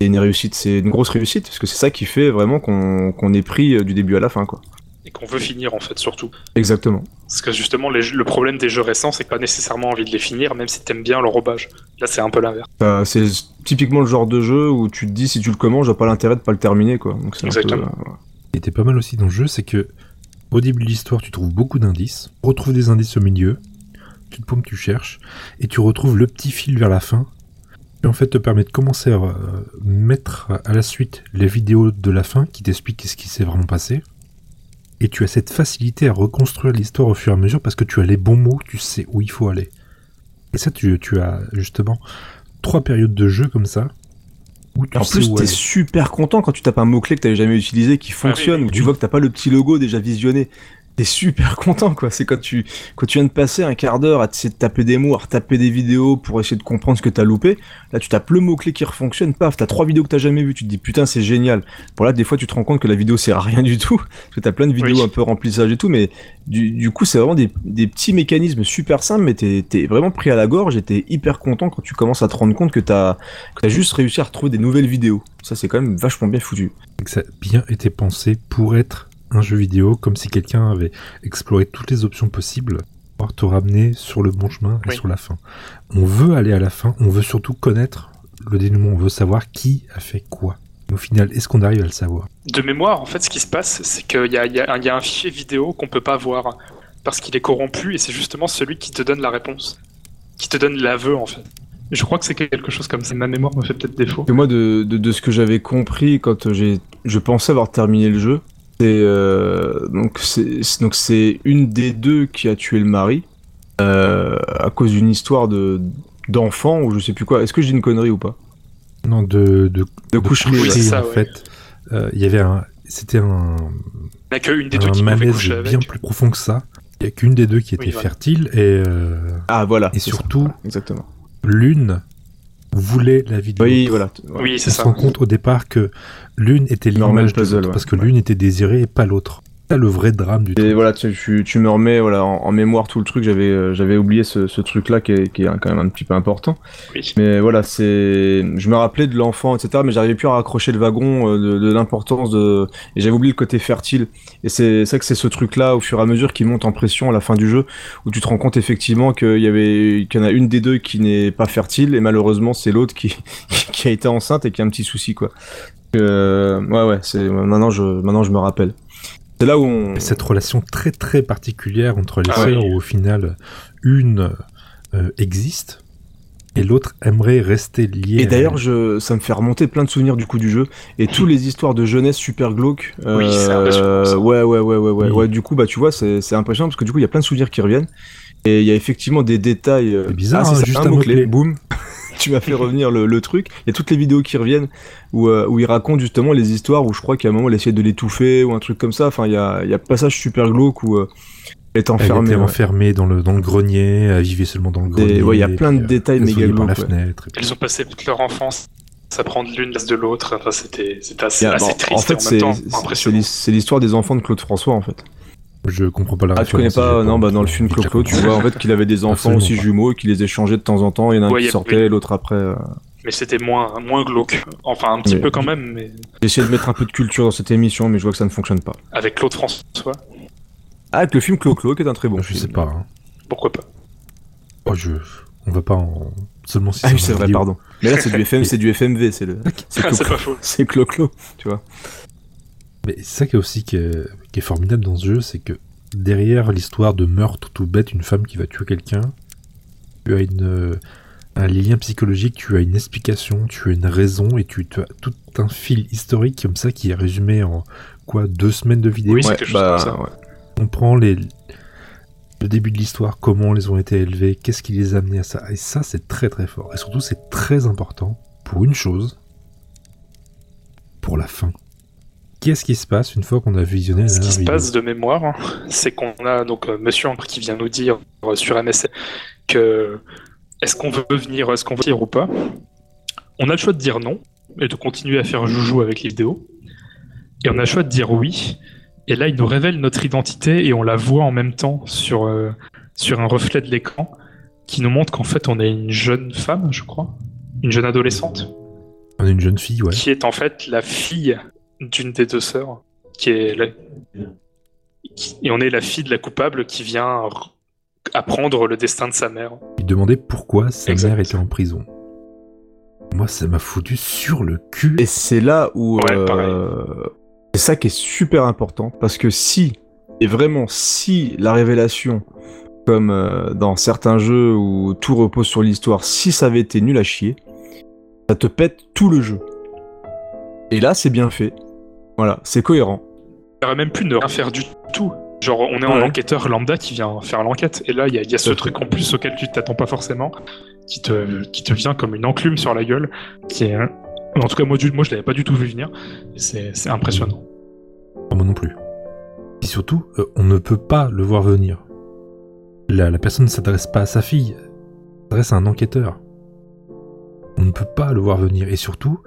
c'est une réussite, c'est une grosse réussite, parce que c'est ça qui fait vraiment qu'on qu'on est pris euh, du début à la fin, quoi.
Et qu'on veut finir en fait surtout.
Exactement.
Parce que justement, les jeux- le problème des jeux récents, c'est que pas nécessairement envie de les finir, même si t'aimes bien l'enrobage. Là, c'est un peu l'inverse.
Euh, c'est typiquement le genre de jeu où tu te dis si tu le commences, j'ai pas l'intérêt de pas le terminer, quoi. Donc peu,
Exactement.
euh,
était pas mal aussi dans le jeu, c'est que au début de l'histoire, tu trouves beaucoup d'indices, retrouves des indices au milieu, tu te paumes, tu cherches, et tu retrouves le petit fil vers la fin, qui en fait te permet de commencer à euh, mettre à la suite les vidéos de la fin qui t'expliquent ce qui s'est vraiment passé. Et tu as cette facilité à reconstruire l'histoire au fur et à mesure parce que tu as les bons mots, tu sais où il faut aller. Et ça, tu as justement trois périodes de jeu comme ça. Où tu
En
sais
plus,
où
t'es super content quand tu tapes un mot-clé que t'avais jamais utilisé qui fonctionne,
oui,
ou tu vois que t'as pas le petit logo déjà visionné. T'es super content, quoi. C'est quand tu, quand tu viens de passer un quart d'heure à essayer de taper des mots, à retaper des vidéos pour essayer de comprendre ce que t'as loupé. Là, tu tapes le mot-clé qui refonctionne, paf, t'as trois vidéos que t'as jamais vues. Tu te dis, putain, c'est génial. Bon, là, des fois, tu te rends compte que la vidéo sert à rien du tout. Parce que t'as plein de vidéos
Oui.
un peu remplissage et tout, mais du, du coup, c'est vraiment des, des petits mécanismes super simples, mais t'es, t'es vraiment pris à la gorge et t'es hyper content quand tu commences à te rendre compte que t'as, que t'as juste réussi à retrouver des nouvelles vidéos. Ça, c'est quand même vachement bien foutu.
ça a bien été pensé pour être un jeu vidéo, comme si quelqu'un avait exploré toutes les options possibles pour te ramener sur le bon chemin et
Oui.
sur la fin. On veut aller à la fin, on veut surtout connaître le dénouement, on veut savoir qui a fait quoi. Au final, est-ce qu'on arrive à le savoir?
De mémoire, en fait, ce qui se passe, c'est qu'il y a, y un- il y a un fichier vidéo qu'on peut pas voir parce qu'il est corrompu et c'est justement celui qui te donne la réponse, qui te donne l'aveu, en fait. Je crois que c'est quelque chose comme ça. Ma mémoire me fait peut-être défaut.
Que moi, de, de, de ce que j'avais compris quand j'ai, je pensais avoir terminé le jeu, c'est euh, donc c'est c'est- donc c'est une des deux qui a tué le mari euh, à cause d'une histoire de d'enfant ou je sais plus quoi. Est-ce que je dis une connerie ou pas?
Non, de, de,
De coucherie.
Oui,
ouais.
c'est ça,
en
ouais.
fait. Euh, Il y avait un. C'était un,
Il n'y a qu'une des deux
un
qui pouvait
malaise
coucher
bien
avec.
plus profond que ça. Il n'y a qu'une des deux qui était
Oui, voilà.
fertile et, euh,
Ah voilà.
et surtout,
Exactement.
l'une voulait la vie de
Oui, voilà. voilà.
Oui,
On
c'est
se
ça.
rend compte au départ que l'une était l'image de
puzzle,
l'autre,
ouais.
parce que
Ouais.
l'une était désirée et pas l'autre. C'est le vrai drame du
Et voilà, tu, tu, tu me remets voilà, en, en mémoire tout le truc, j'avais euh, j'avais oublié ce, ce truc-là qui est, qui est quand même un petit peu important.
Oui.
Mais voilà, c'est, je me rappelais de l'enfant, etc. Mais j'arrivais plus à raccrocher le wagon euh, de, de l'importance de, et j'avais oublié le côté fertile. Et c'est ça que c'est ce truc-là, au fur et à mesure, qui monte en pression à la fin du jeu, où tu te rends compte effectivement qu'il y avait, qu'il y en a une des deux qui n'est pas fertile, et malheureusement c'est l'autre qui, qui a été enceinte et qui a un petit souci, quoi. Euh, ouais, ouais, c'est maintenant je, maintenant je me rappelle. C'est là où on.
Et cette relation très très particulière entre les
Ah
sœurs, où au final, une euh, existe et l'autre aimerait rester liée.
Et d'ailleurs, je, ça me fait remonter plein de souvenirs du coup du jeu et toutes les histoires de jeunesse super glauques.
Oui, c'est impressionnant, ça.
Ouais, ouais, ouais, ouais, ouais.
Oui.
Ouais, du coup, bah tu vois, c'est c'est impressionnant parce que du coup, il y a plein de souvenirs qui reviennent et il y a effectivement des détails. euh,
C'est bizarre,
ah,
hein,
ça,
juste un
mot-clé,
mot-clé.
boum. tu m'as fait revenir le, le truc. Il y a toutes les vidéos qui reviennent où, euh, où il raconte justement les histoires où je crois qu'à un moment, il essaie de l'étouffer ou un truc comme ça. Enfin, il y a, il y a passage super glauque où euh, elle est
Elle
enfermée.
était
ouais.
enfermée dans le, dans le grenier, elle vivait seulement dans le grenier.
Ouais, il y a plein de
euh,
détails
elle
méga
par la
glauques. ouais.
fenêtre.
Ils ont passé toute leur enfance à prendre l'une place de l'autre. Enfin, c'était assez, assez triste
en fait, c'est l'histoire des enfants de Claude François en fait.
Je comprends pas la
Ah, tu connais pas Non, bah dans le film Clo-Clo, tu vois en fait qu'il avait des enfants
Absolument
aussi
pas.
jumeaux et qu'il les échangeait de temps en temps. Il y en a un
Ouais,
qui sortait,
oui.
l'autre après. euh.
Mais c'était moins, moins glauque. Enfin, un petit
Mais-
peu quand même, mais
J'ai essayé de mettre un peu de culture dans cette émission, mais je vois que ça ne fonctionne pas.
avec Claude François,
Ah, avec le film Clo-Clo, qui est un très bon
Je
film.
sais pas. hein.
pourquoi pas.
Oh, je... On va pas en. Seulement si
Ah oui, c'est vrai,
vidéo.
pardon. Mais là, c'est du FM, c'est du FMV, c'est le, c'est
Ah, pas faux.
c'est Clo-Clo, tu vois.
Mais c'est ça qui est aussi qui est, qui est formidable dans ce jeu, c'est que derrière l'histoire de meurtre tout bête, une femme qui va tuer quelqu'un, tu as une, euh, un lien psychologique, tu as une explication, tu as une raison, et tu, tu as tout un fil historique comme ça qui est résumé en quoi deux semaines de vidéo?
Oui, c'est
Ouais,
quelque chose
bah,
comme ça.
ouais.
On prend les, le début de l'histoire, comment ils ont été élevés, qu'est-ce qui les a amenés à ça, et ça c'est très très fort. Et surtout c'est très important pour une chose, pour la fin. Qu'est-ce qui se passe une fois qu'on a visionné la
Ce qui se passe de mémoire, hein, c'est qu'on a donc euh, Monsieur qui vient nous dire euh, sur MSN que est-ce qu'on veut venir, est-ce qu'on veut venir ou pas. On a le choix de dire non et de continuer à faire joujou avec les vidéos. Et on a le choix de dire oui. Et là, il nous révèle notre identité et on la voit en même temps sur, euh, sur un reflet de l'écran qui nous montre qu'en fait on est une jeune femme, je crois, une jeune adolescente,
On est une jeune fille, ouais.
qui est en fait la fille d'une des deux sœurs, qui est la- qui- et on est la fille de la coupable qui vient apprendre le destin de sa mère.
Il demandait pourquoi sa
Exact.
mère était en prison. Moi, ça m'a foutu sur le cul.
Et c'est là où
Ouais,
euh,
pareil.
c'est ça qui est super important parce que si et vraiment si la révélation comme euh, dans certains jeux où tout repose sur l'histoire, si ça avait été nul à chier, ça te pète tout le jeu. Et là, c'est bien fait. Voilà, c'est cohérent.
Il aurait même pu ne rien faire du tout. Genre, on est un enquêteur lambda qui vient faire l'enquête, et là, il y, a- il y a ce truc en plus auquel tu t'attends pas forcément. qui te, qui te vient comme une enclume sur la gueule, qui est, en tout cas moi, du- moi je l'avais pas du tout vu venir, et c'est impressionnant.
Ah, moi non plus. Et surtout, euh, on ne peut pas le voir venir. La, la personne ne s'adresse pas à sa fille, elle s'adresse à un enquêteur. On ne peut pas le voir venir. Et surtout,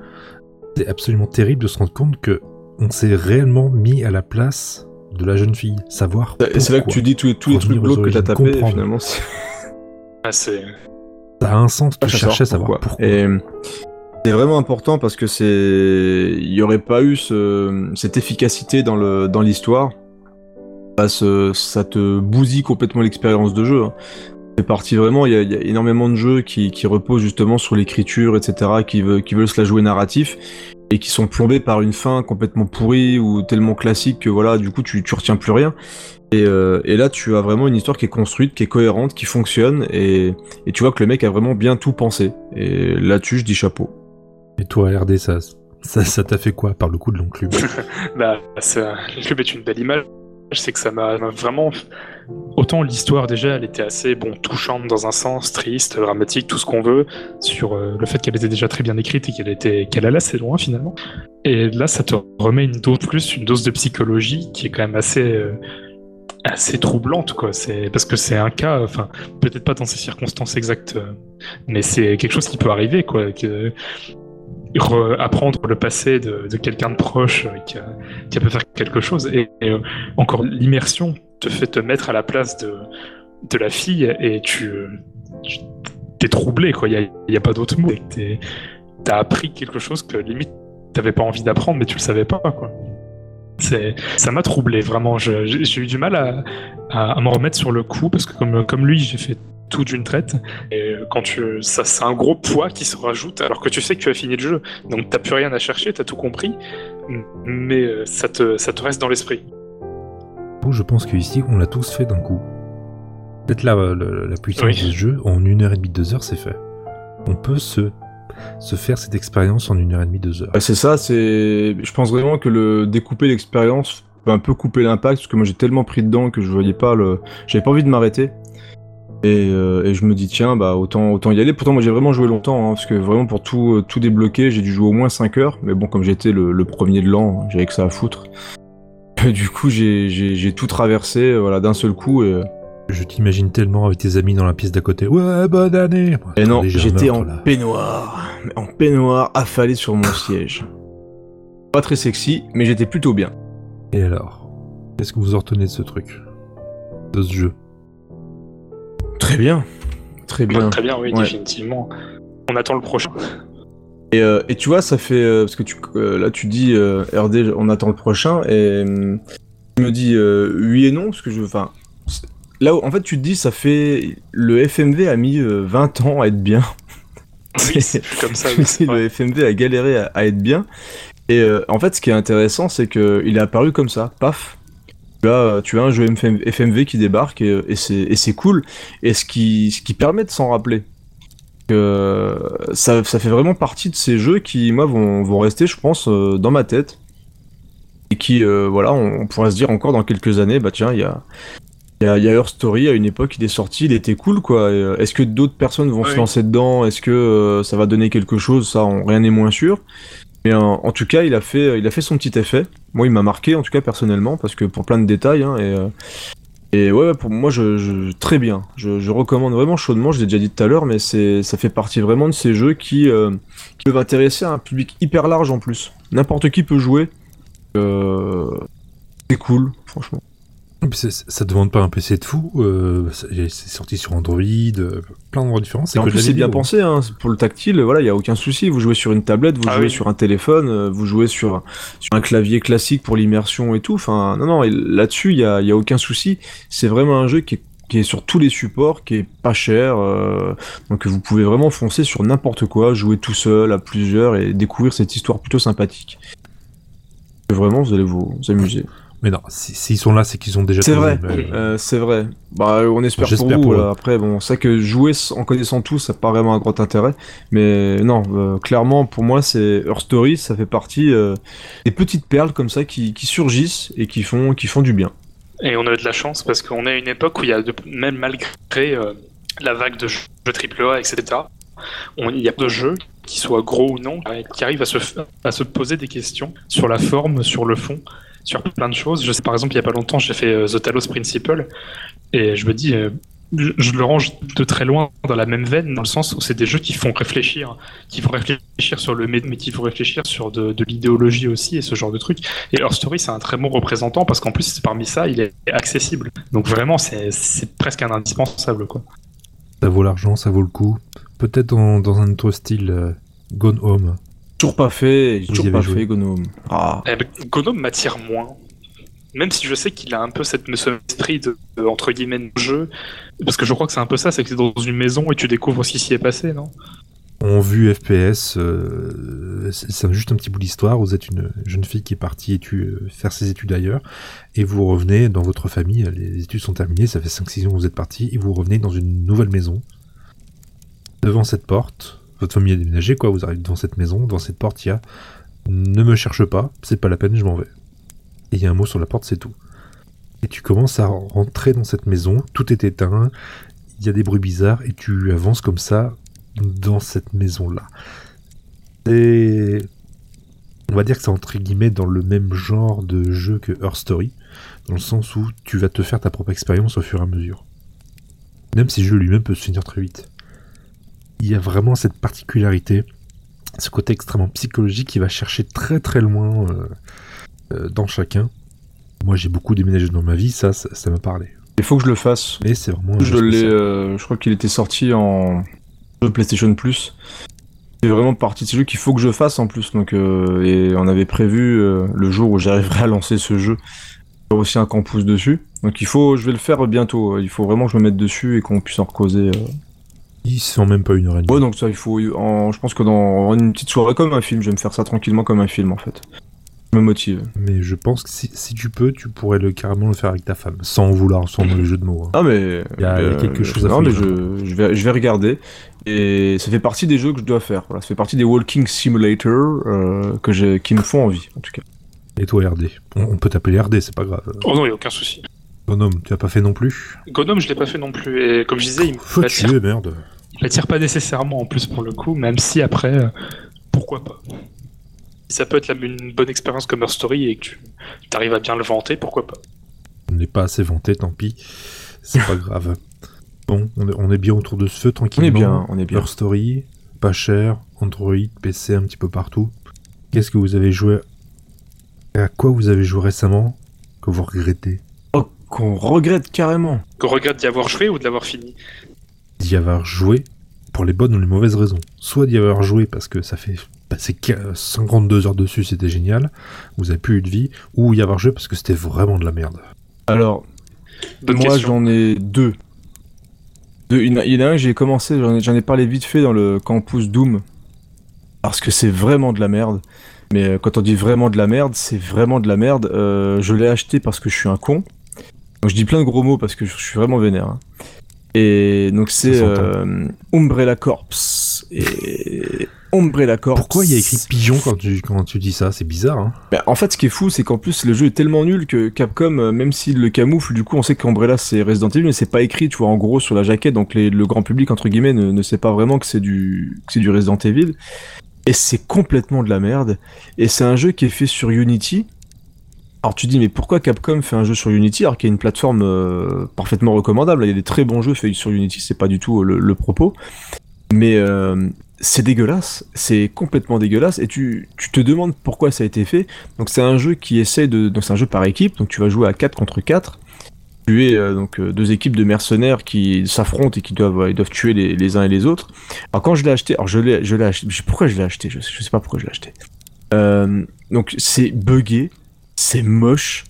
c'est absolument terrible de se rendre compte que on s'est réellement mis à la place de la jeune fille. Savoir.
Et c'est là que tu dis tous les, tous les trucs glauques que t'as tapé,
comprendre.
finalement. c'est-
Ah, c'est
Ça a un sens, tu
cherche
cherchais à savoir pourquoi.
Et c'est vraiment important parce que c'est, il y aurait pas eu ce... cette efficacité dans le dans l'histoire. Bah, ce- ça te bousille complètement l'expérience de jeu. hein. C'est parti vraiment. Il y, a, il y a énormément de jeux qui, qui reposent justement sur l'écriture, etc., qui veulent qui veulent se la jouer narratif et qui sont plombés par une fin complètement pourrie ou tellement classique que voilà, du coup tu tu retiens plus rien. Et, euh, et là, tu as vraiment une histoire qui est construite, qui est cohérente, qui fonctionne, et, et tu vois que le mec a vraiment bien tout pensé. Et là-dessus, je dis chapeau.
Et toi, RD, ça ça ça t'a fait quoi par le coup de l'enclume?
Bah, c'est- le club est une belle image. C'est que ça m'a vraiment. Autant l'histoire, déjà, elle était assez bon, touchante dans un sens, triste, dramatique, tout ce qu'on veut, sur euh, le fait qu'elle était déjà très bien écrite et qu'elle était allait assez loin finalement. Et là, ça te remet une dose plus, une dose de psychologie qui est quand même assez. euh, assez troublante quoi c'est parce que c'est un cas enfin peut-être pas dans ces circonstances exactes euh, mais c'est quelque chose qui peut arriver quoi apprendre le passé de, quelqu'un de proche euh, qui a, qui pu faire quelque chose. Et, euh, encore, l'immersion te fait te mettre à la place de, de la fille et tu, tu t'es troublé, quoi. Il n'y a, pas d'autre mot. Tu as appris quelque chose que limite t'avais pas envie d'apprendre, mais tu le savais pas, quoi. Ça m'a troublé, vraiment. J'ai eu du mal à, à, à m'en remettre sur le coup parce que, comme, comme lui, j'ai fait tout d'une traite. Et euh, quand tu, ça, c'est un gros poids qui se rajoute alors que tu sais que tu as fini le jeu. Donc t'as plus rien à chercher, t'as tout compris, mais euh, ça te, ça te reste dans l'esprit.
Je pense qu'ici, on l'a tous fait d'un coup. Peut-être là, euh, la puissance
Oui.
de ce jeu, en une heure et demie, deux heures, c'est fait. On peut se, se faire cette expérience en une heure et demie, deux heures.
Bah, c'est ça, c'est. Je pense vraiment que le découper l'expérience peut un peu couper l'impact, parce que moi j'ai tellement pris dedans que je voyais pas le. J'avais pas envie de m'arrêter. Et, euh, et je me dis, tiens, bah autant, autant y aller. Pourtant, moi j'ai vraiment joué longtemps, hein, parce que vraiment pour tout, euh, tout débloquer, j'ai dû jouer au moins 5 heures. Mais bon, comme j'étais le, le premier de l'an, j'avais que ça à foutre. Du coup, j'ai tout traversé euh, voilà, d'un seul coup. Et,
Je t'imagine tellement avec tes amis dans la pièce d'à côté. Ouais, bonne année
et non, j'étais en
là.
peignoir. En peignoir, affalé sur mon siège. Pas très sexy, mais j'étais plutôt bien.
Et alors Qu'est-ce que vous en retenez de ce truc De ce jeu?
Très bien. Très bien.
Très bien, oui,
Ouais.
définitivement. On attend le prochain.
Et, euh, et tu vois, ça fait euh, parce que tu euh, là tu dis euh, RD, on attend le prochain et tu me dis euh, oui et non parce que je, enfin, là où- en fait tu te dis ça fait le FMV a mis euh, 20 ans à être bien.
Oui, c'est plus comme ça. oui,
le FMV a galéré à, à être bien. Et euh, en fait, ce qui est intéressant, c'est que il est apparu comme ça, paf. Tu as, euh, tu as un jeu FM FMV qui débarque et, et c'est cool. Et ce qui, ce qui permet de s'en rappeler. Ça, ça fait vraiment partie de ces jeux qui, moi, vont, vont rester, je pense, euh, dans ma tête. Et qui, euh, voilà, on, on pourrait se dire encore dans quelques années, bah tiens, il y a, il y a, y a Her Story, à une époque, il est sorti, il était cool, quoi. Euh, Est-ce que d'autres personnes vont
Oui.
se lancer dedans? Est-ce que ça va donner quelque chose? Ça, on- rien n'est moins sûr. Euh, en tout cas, il a fait, il a fait son petit effet. Moi, il m'a marqué, en tout cas personnellement, parce que pour plein de détails. hein, et, euh, et ouais, pour moi, je, très bien. Je, recommande vraiment chaudement. Je l'ai déjà dit tout à l'heure, mais c'est, ça fait partie vraiment de ces jeux qui, euh, peuvent intéresser un public hyper large en plus. N'importe qui peut jouer. Euh, c'est cool, franchement.
Ça te demande pas un PC de fou euh, C'est sorti sur Android, euh, plein d'endroits différents.
En plus, c'est bien pensé, hein. pour le tactile, voilà, il y a aucun souci. Vous jouez sur une tablette, vous
Ah
jouez
oui.
sur un téléphone, euh, vous jouez sur, sur un clavier classique pour l'immersion et tout. Enfin, non, non, et là-dessus, il y a, il y a aucun souci. C'est vraiment un jeu qui est, qui est sur tous les supports, qui est pas cher, euh, donc vous pouvez vraiment foncer sur n'importe quoi, jouer tout seul, à plusieurs, et découvrir cette histoire plutôt sympathique. Vraiment, vous allez vous, vous amuser.
Mais non, si- s'ils sont là, c'est qu'ils ont déjà
C'est vrai,
mais-
euh, c'est vrai. Bah, on espère pour
J'espère
vous.
pour eux.
Après, bon, c'est vrai que jouer en connaissant tout, ça n'a pas vraiment un grand intérêt. Mais non, euh, clairement, pour moi, c'est Her Story, ça fait partie euh, des petites perles comme ça qui, qui surgissent et qui font, qui font du bien.
Et on a eu de la chance parce qu'on est à une époque où il y a, de- même malgré euh, la vague de jeux AAA, etc. Il y a de jeux qui soient gros ou non, qui arrivent à se, f- à se poser des questions sur la forme, sur le fond, sur plein de choses. Je sais par exemple, il y a pas longtemps, j'ai fait euh, The Talos Principle et je me dis, euh, je, le range de très loin dans la même veine, dans le sens où c'est des jeux qui font réfléchir, qui font réfléchir sur le mais qui font réfléchir sur de, l'idéologie aussi et ce genre de trucs. Et Her Story, c'est un très bon représentant parce qu'en plus, parmi ça, il est accessible. Donc vraiment, c'est c'est presque un indispensable, quoi.
Ça vaut l'argent, ça vaut le coup. Peut-être dans, dans un autre style, euh, Gone Home.
Toujours pas fait, toujours pas
joué.
fait Gnome. Ah.
Eh ben, Gnome m'attire moins. Même si je sais qu'il a un peu cette, ce esprit de, de, entre guillemets, de jeu. Parce que je crois que c'est un peu ça, c'est que tu dans une maison et tu découvres ce qui s'y est passé, non?
En vue FPS, euh, c'est c'est juste un petit bout d'histoire. Vous êtes une jeune fille qui est partie euh, faire ses études ailleurs, et vous revenez dans votre famille. Les études sont terminées, ça fait 5-6 ans que vous êtes parti, et vous revenez dans une nouvelle maison. Devant cette porte, votre famille a déménagé, quoi. Vous arrivez devant cette maison, dans cette porte, il y a Ne me cherche pas, c'est pas la peine, je m'en vais. Et il y a un mot sur la porte, c'est tout. Et tu commences à rentrer dans cette maison, tout est éteint, il y a des bruits bizarres, et tu avances comme ça dans cette maison-là. Et on va dire que c'est entre guillemets dans le même genre de jeu que Her Story, dans le sens où tu vas te faire ta propre expérience au fur et à mesure. Même si le jeu lui-même peut se finir très vite. Il y a vraiment cette particularité, ce côté extrêmement psychologique qui va chercher très très loin euh, euh, dans chacun. Moi j'ai beaucoup déménagé dans ma vie, ça, ça m'a parlé.
Il faut que je le fasse.
Mais c'est vraiment...
Je
jeu
l'ai, euh, je crois qu'il était sorti en jeu PlayStation Plus. C'est vraiment partie de ces jeux qu'il faut que je fasse en plus. Donc, euh, et on avait prévu euh, le jour où j'arriverai à lancer ce jeu, aussi un campus dessus. Donc il faut, je vais le faire bientôt. Il faut vraiment que je me mette dessus et qu'on puisse en causer. Euh.
Il se sent même pas une heure et demie.
Ouais, donc ça, il faut. en- je pense que dans une petite soirée comme un film, je vais me faire ça tranquillement comme un film en fait. Je me motive.
Mais je pense que si, si tu peux, tu pourrais le, carrément le faire avec ta femme, sans vouloir, sans mauvais jeu de mots. hein.
Ah mais
Il y a- il y a quelque chose à
non, mais
faire.
je, je vais je vais regarder et ça fait partie des jeux que je dois faire. Voilà, ça fait partie des walking simulator euh, que j'ai qui me font envie en tout cas.
Et toi, RD on, on peut t'appeler RD, c'est pas grave.
Oh non, il n'y a aucun souci.
Bonhomme, tu as pas fait non plus
Gnome, je l'ai pas fait non plus. Et comme je disais, il
Faut
m'attire
merde.
il m'attire pas nécessairement en plus pour le coup, même si après, euh, pourquoi pas. Si ça peut être une bonne expérience comme Her Story et que tu arrives à bien le vanter, pourquoi pas.
On n'est pas assez vanté, tant pis. C'est pas grave. Bon, on est, on bien autour de ce feu,
On
tranquillement.
est bien, on est bien.
Her Story, pas cher, Android, PC, un petit peu partout. Qu'est-ce que vous avez joué? À quoi vous avez joué récemment que vous regrettez?
Qu'on regrette carrément.
Qu'on regrette d'y avoir joué ou de l'avoir fini.
D'y avoir joué pour les bonnes ou les mauvaises raisons. Soit d'y avoir joué parce que ça fait passer qu- 52 heures dessus, c'était génial, vous avez plus eu de vie, ou y avoir joué parce que c'était vraiment de la merde.
Alors
Bonne
moi j'en ai deux. Deux, Il y en a- un j'ai commencé, j'en ai, j'en ai parlé vite fait dans le campus Doom parce que c'est vraiment de la merde. Mais euh, quand on dit vraiment de la merde, c'est vraiment de la merde. Euh, je l'ai acheté parce que je suis un con. Donc je dis plein de gros mots parce que je suis vraiment vénère. hein. Et donc c'est euh, Umbrella Corps. Et Umbrella Corps.
Pourquoi il y a écrit pigeon quand tu, quand tu dis ça? C'est bizarre, hein
Bah, en fait, ce qui est fou, c'est qu'en plus, le jeu est tellement nul que Capcom, euh, même s'il le camoufle, du coup, on sait qu'Umbrella c'est Resident Evil, mais c'est pas écrit, tu vois, en gros, sur la jaquette, donc les- le grand public, entre guillemets, ne, ne sait pas vraiment que c'est du, que c'est du Resident Evil. Et c'est complètement de la merde. Et c'est un jeu qui est fait sur Unity. Alors tu dis, mais pourquoi Capcom fait un jeu sur Unity alors qu'il y a une plateforme euh, parfaitement recommandable? Il y a des très bons jeux faits sur Unity, c'est pas du tout euh, le, propos. Mais euh, c'est dégueulasse, c'est complètement dégueulasse, et tu, tu te demandes pourquoi ça a été fait. Donc c'est un jeu qui essaie de... Donc c'est un jeu par équipe, donc tu vas jouer à 4 contre 4. Tu es donc deux équipes de mercenaires qui s'affrontent et qui doivent, doivent tuer les, les uns et les autres. Alors quand je l'ai acheté, alors je l'ai, acheté, pourquoi je l'ai acheté, je sais, je sais pas pourquoi je l'ai acheté. Donc c'est buggé, c'est moche,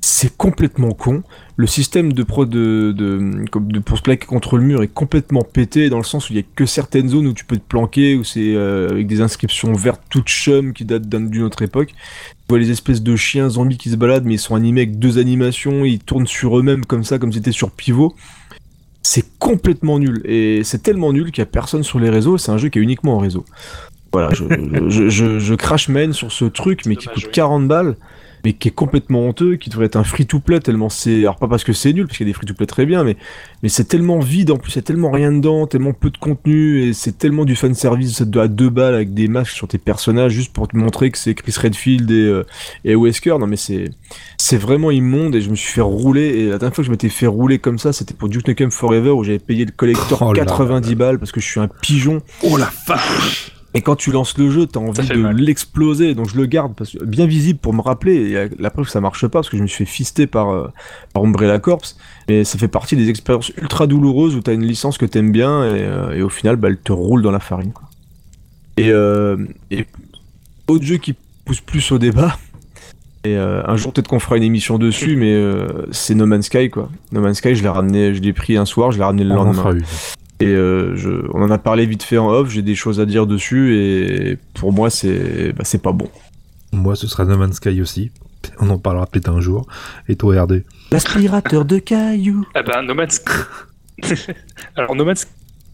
c'est complètement con. Le système de pro de, de, comme de- pour se plaquer contre le mur est complètement pété dans le sens où il y a que certaines zones où tu peux te planquer où c'est euh, avec des inscriptions vertes toutes chum qui datent d'un- d'une autre époque. Tu vois les espèces de chiens zombies qui se baladent mais ils sont animés avec deux animations, ils tournent sur eux-mêmes comme ça comme si c'était sur pivot. C'est complètement nul et c'est tellement nul qu'il y a personne sur les réseaux. C'est un jeu qui est uniquement en réseau. Voilà, je, je, je, je crache main sur ce truc mais qui coûte
oui.
40 balles. Mais qui est complètement honteux, qui devrait être un free-to-play tellement c'est, alors pas parce que c'est nul, parce qu'il y a des free-to-play très bien, mais mais c'est tellement vide en plus, il y a tellement rien dedans, tellement peu de contenu et c'est tellement du fan service à deux balles avec des masques sur tes personnages juste pour te montrer que c'est Chris Redfield et euh, et Wesker. Non mais c'est c'est vraiment immonde et je me suis fait rouler et la dernière fois que je m'étais fait rouler comme ça, c'était pour Duke Nukem Forever où j'avais payé le collector
Oh là
90 balles parce que je suis un pigeon.
Oh la vache
Et quand tu lances le jeu, t'as envie de l'exploser, donc je le garde parce que bien visible pour me rappeler. Et euh, la preuve que ça marche pas parce que je me suis fait fister par euh, par Umbrella Corps. Mais ça fait partie des expériences ultra douloureuses où t'as une licence que t'aimes bien et, euh, et au final, bah, elle te roule dans la farine. Quoi. Et, euh, et autre jeu qui pousse plus au débat. Et euh, un jour peut-être qu'on fera une émission dessus, mais euh, c'est No Man's Sky quoi. No Man's Sky, je l'ai ramené, je l'ai pris un soir, je l'ai ramené le
On en
lendemain.
fera une.
Et euh, je, on en a parlé vite fait en off, j'ai des choses à dire dessus et pour moi c'est bah, c'est pas bon.
Moi, ce sera No Man's Sky aussi. On en parlera peut-être un jour. Et toi, RD
L'aspirateur de cailloux.
Ah ben, No Man's Alors, No Man's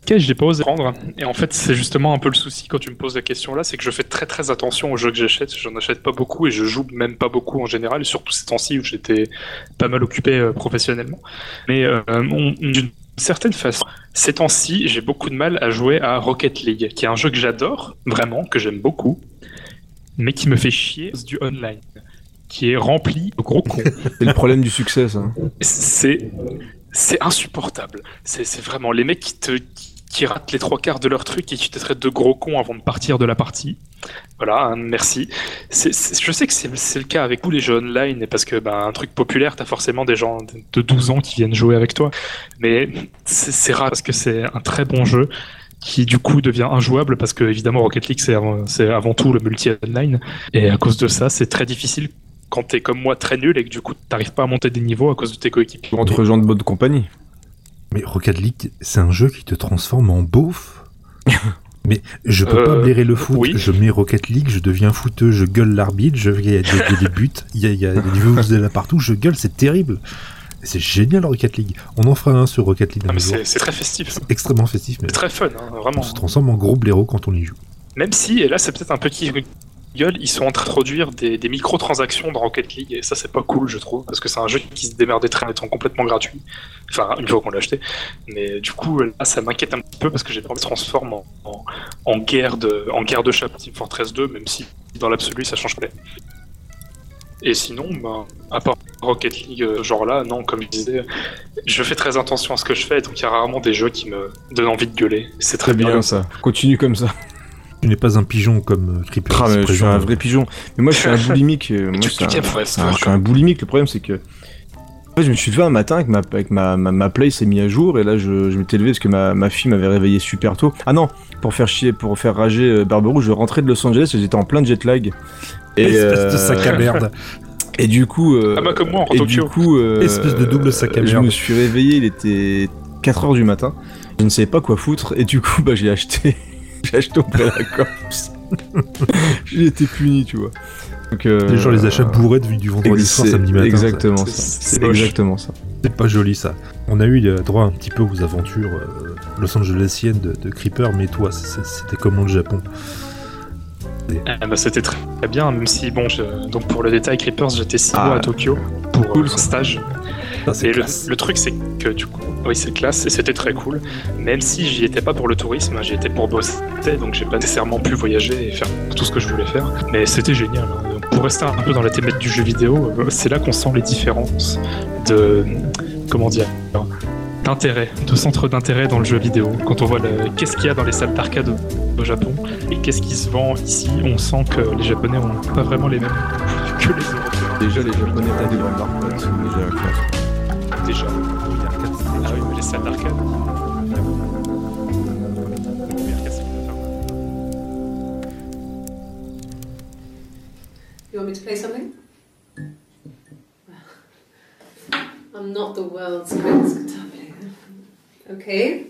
Sky, je l'ai pas osé prendre. Et en fait, c'est justement un peu le souci quand tu me poses la question là, c'est que je fais très très attention aux jeux que j'achète. J'en achète pas beaucoup et je joue même pas beaucoup en général, et surtout ces temps-ci où j'étais pas mal occupé euh, professionnellement. Mais euh, on- certaine façon, ces temps-ci, j'ai beaucoup de mal à jouer à Rocket League, qui est un jeu que j'adore, vraiment, que j'aime beaucoup, mais qui me fait chier du online, qui est rempli de gros cons.
C'est le problème du succès ça.
c'est c'est insupportable. C'est c'est vraiment les mecs qui te qui, qui ratent les trois quarts de leur truc et qui te traitent de gros cons avant de partir de la partie. Voilà, hein, merci. Je sais que c'est le cas avec tous les jeux online parce que ben, un truc populaire, t'as forcément des gens de 12 ans qui viennent jouer avec toi. Mais c'est rare parce que c'est un très bon jeu qui du coup devient injouable parce que évidemment Rocket League c'est avant, avant tout le multi online et à cause de ça c'est très difficile quand t'es comme moi très nul et que du coup t'arrives pas à monter des niveaux à cause de tes coéquipiers.
Entre gens de bonne compagnie.
Mais Rocket League, c'est un jeu qui te transforme en beauf. Mais je peux pas
Euh,
blairer le foot.
oui.
Je mets Rocket League, je deviens footeux, je gueule l'arbitre, je il y a des, il y a des buts, il y a, il y a des là partout, je gueule, c'est terrible. C'est génial Rocket League. On en fera un sur Rocket League
Ah, c'est très festif.
C'est extrêmement festif, mais
C'est très fun, hein, vraiment.
on se transforme en gros blaireau quand on y joue.
Même si, et là c'est peut-être un petit gueule, ils sont en train d'introduire des, des microtransactions dans Rocket League, et ça c'est pas cool je trouve, parce que c'est un jeu qui se démerdait très en étant complètement gratuit. Enfin, une fois qu'on l'a acheté. Mais du coup, là ça m'inquiète un petit peu parce que j'ai peur que ça se transforme en, en, en guerre de, en guerre de chat Team Fortress 2, même si dans l'absolu ça change pas. Et sinon, ben, à part Rocket League, euh, genre là, non, comme je disais, je fais très attention à ce que je fais, donc il y a rarement des jeux qui me donnent envie de gueuler. C'est très
Très
bien.
bien ça. Continue comme ça.
Tu n'es pas un pigeon comme euh, Creeper.
Ah, je suis un vrai pigeon. Mais moi je suis un boulimique. euh, moi,
tu-
c'est
tu
un- c'est un- je suis un boulimique. Le problème c'est que. En fait, je me suis levé un matin avec ma, avec ma, ma, ma play s'est mis à jour et là je, je m'étais levé parce que ma, ma fille m'avait réveillé super tôt. Ah non, pour faire chier, pour faire rager euh, Barberou, je rentrais de Los Angeles et j'étais en plein jet lag. Et,
Espèce de
euh,
sac à merde.
Et du coup. euh,
Ah bah, comme moi, en
et
Tokyo.
Du coup, euh,
Espèce de double sac à
Je
merde.
me suis réveillé, il était 4h du matin. Je ne savais pas quoi foutre et du coup, bah j'ai acheté. J'ai acheté auprès la Corse. j'ai été puni, tu vois. Donc, euh,
Les gens les achats bourrés de du vendredi soir, samedi matin.
Exactement ça.
C'est-
exactement ça.
C'est pas joli ça. On a eu euh, droit un petit peu aux aventures euh, Los Angelesiennes de, de Creeper, mais toi, c'était comment le Japon
Ah bah, c'était très très bien, même si, bon, je- donc pour le détail, Creepers, j'étais 6
Ah.
mois à Tokyo pour
Cool,
euh, un stage.
Ça, c'est
Et le, truc, c'est que du coup, oui, c'est classe et c'était très cool. Même si j'y étais pas pour le tourisme, j'y étais pour bosser, donc j'ai pas nécessairement pu voyager et faire tout ce que je voulais faire. Mais c'était génial. hein. Donc, Pour rester un peu dans la thématique du jeu vidéo, euh, c'est là qu'on sent les différences de. Comment dire d'intérêt, de centre d'intérêt dans le jeu vidéo. Quand on voit le- qu'est-ce qu'il y a dans les salles d'arcade au, Japon et qu'est-ce qui se vend ici, on sent que les Japonais ont pas vraiment les mêmes que les Européens.
Déjà, les Japonais ont des grandes marques, c'est déjà classe.
Déjà. Ah oui, mais les salles d'arcade.
You want me to play something? I'm not the world's greatest guitar player. Okay.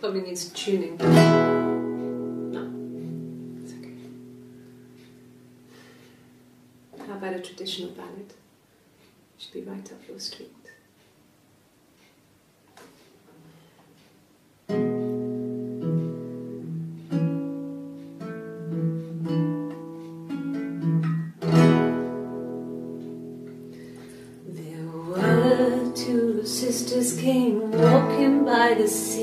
Probably needs tuning. No. It's okay. How about a traditional ballad? Should be right up your street. There were two sisters came walking by the sea.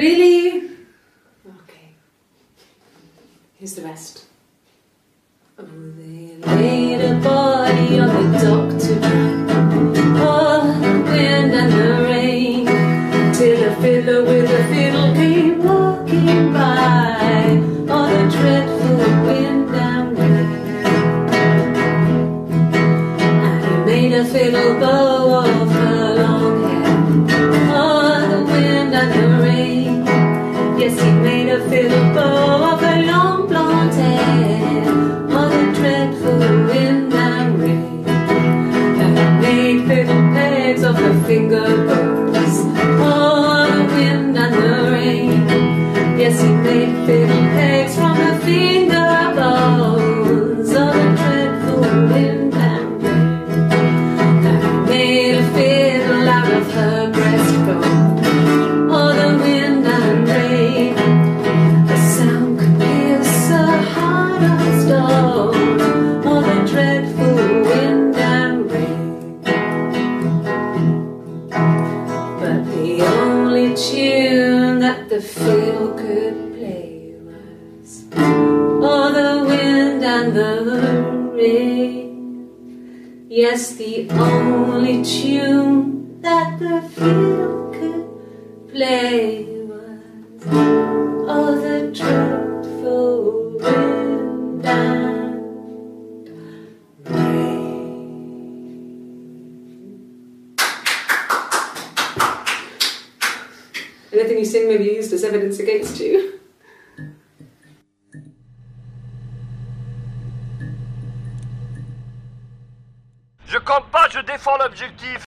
Really? Okay. Here's the rest. Oh, they laid a body on the top. Yes, the only tune that the field could play was all the
truth. campe pas, je défends l'objectif.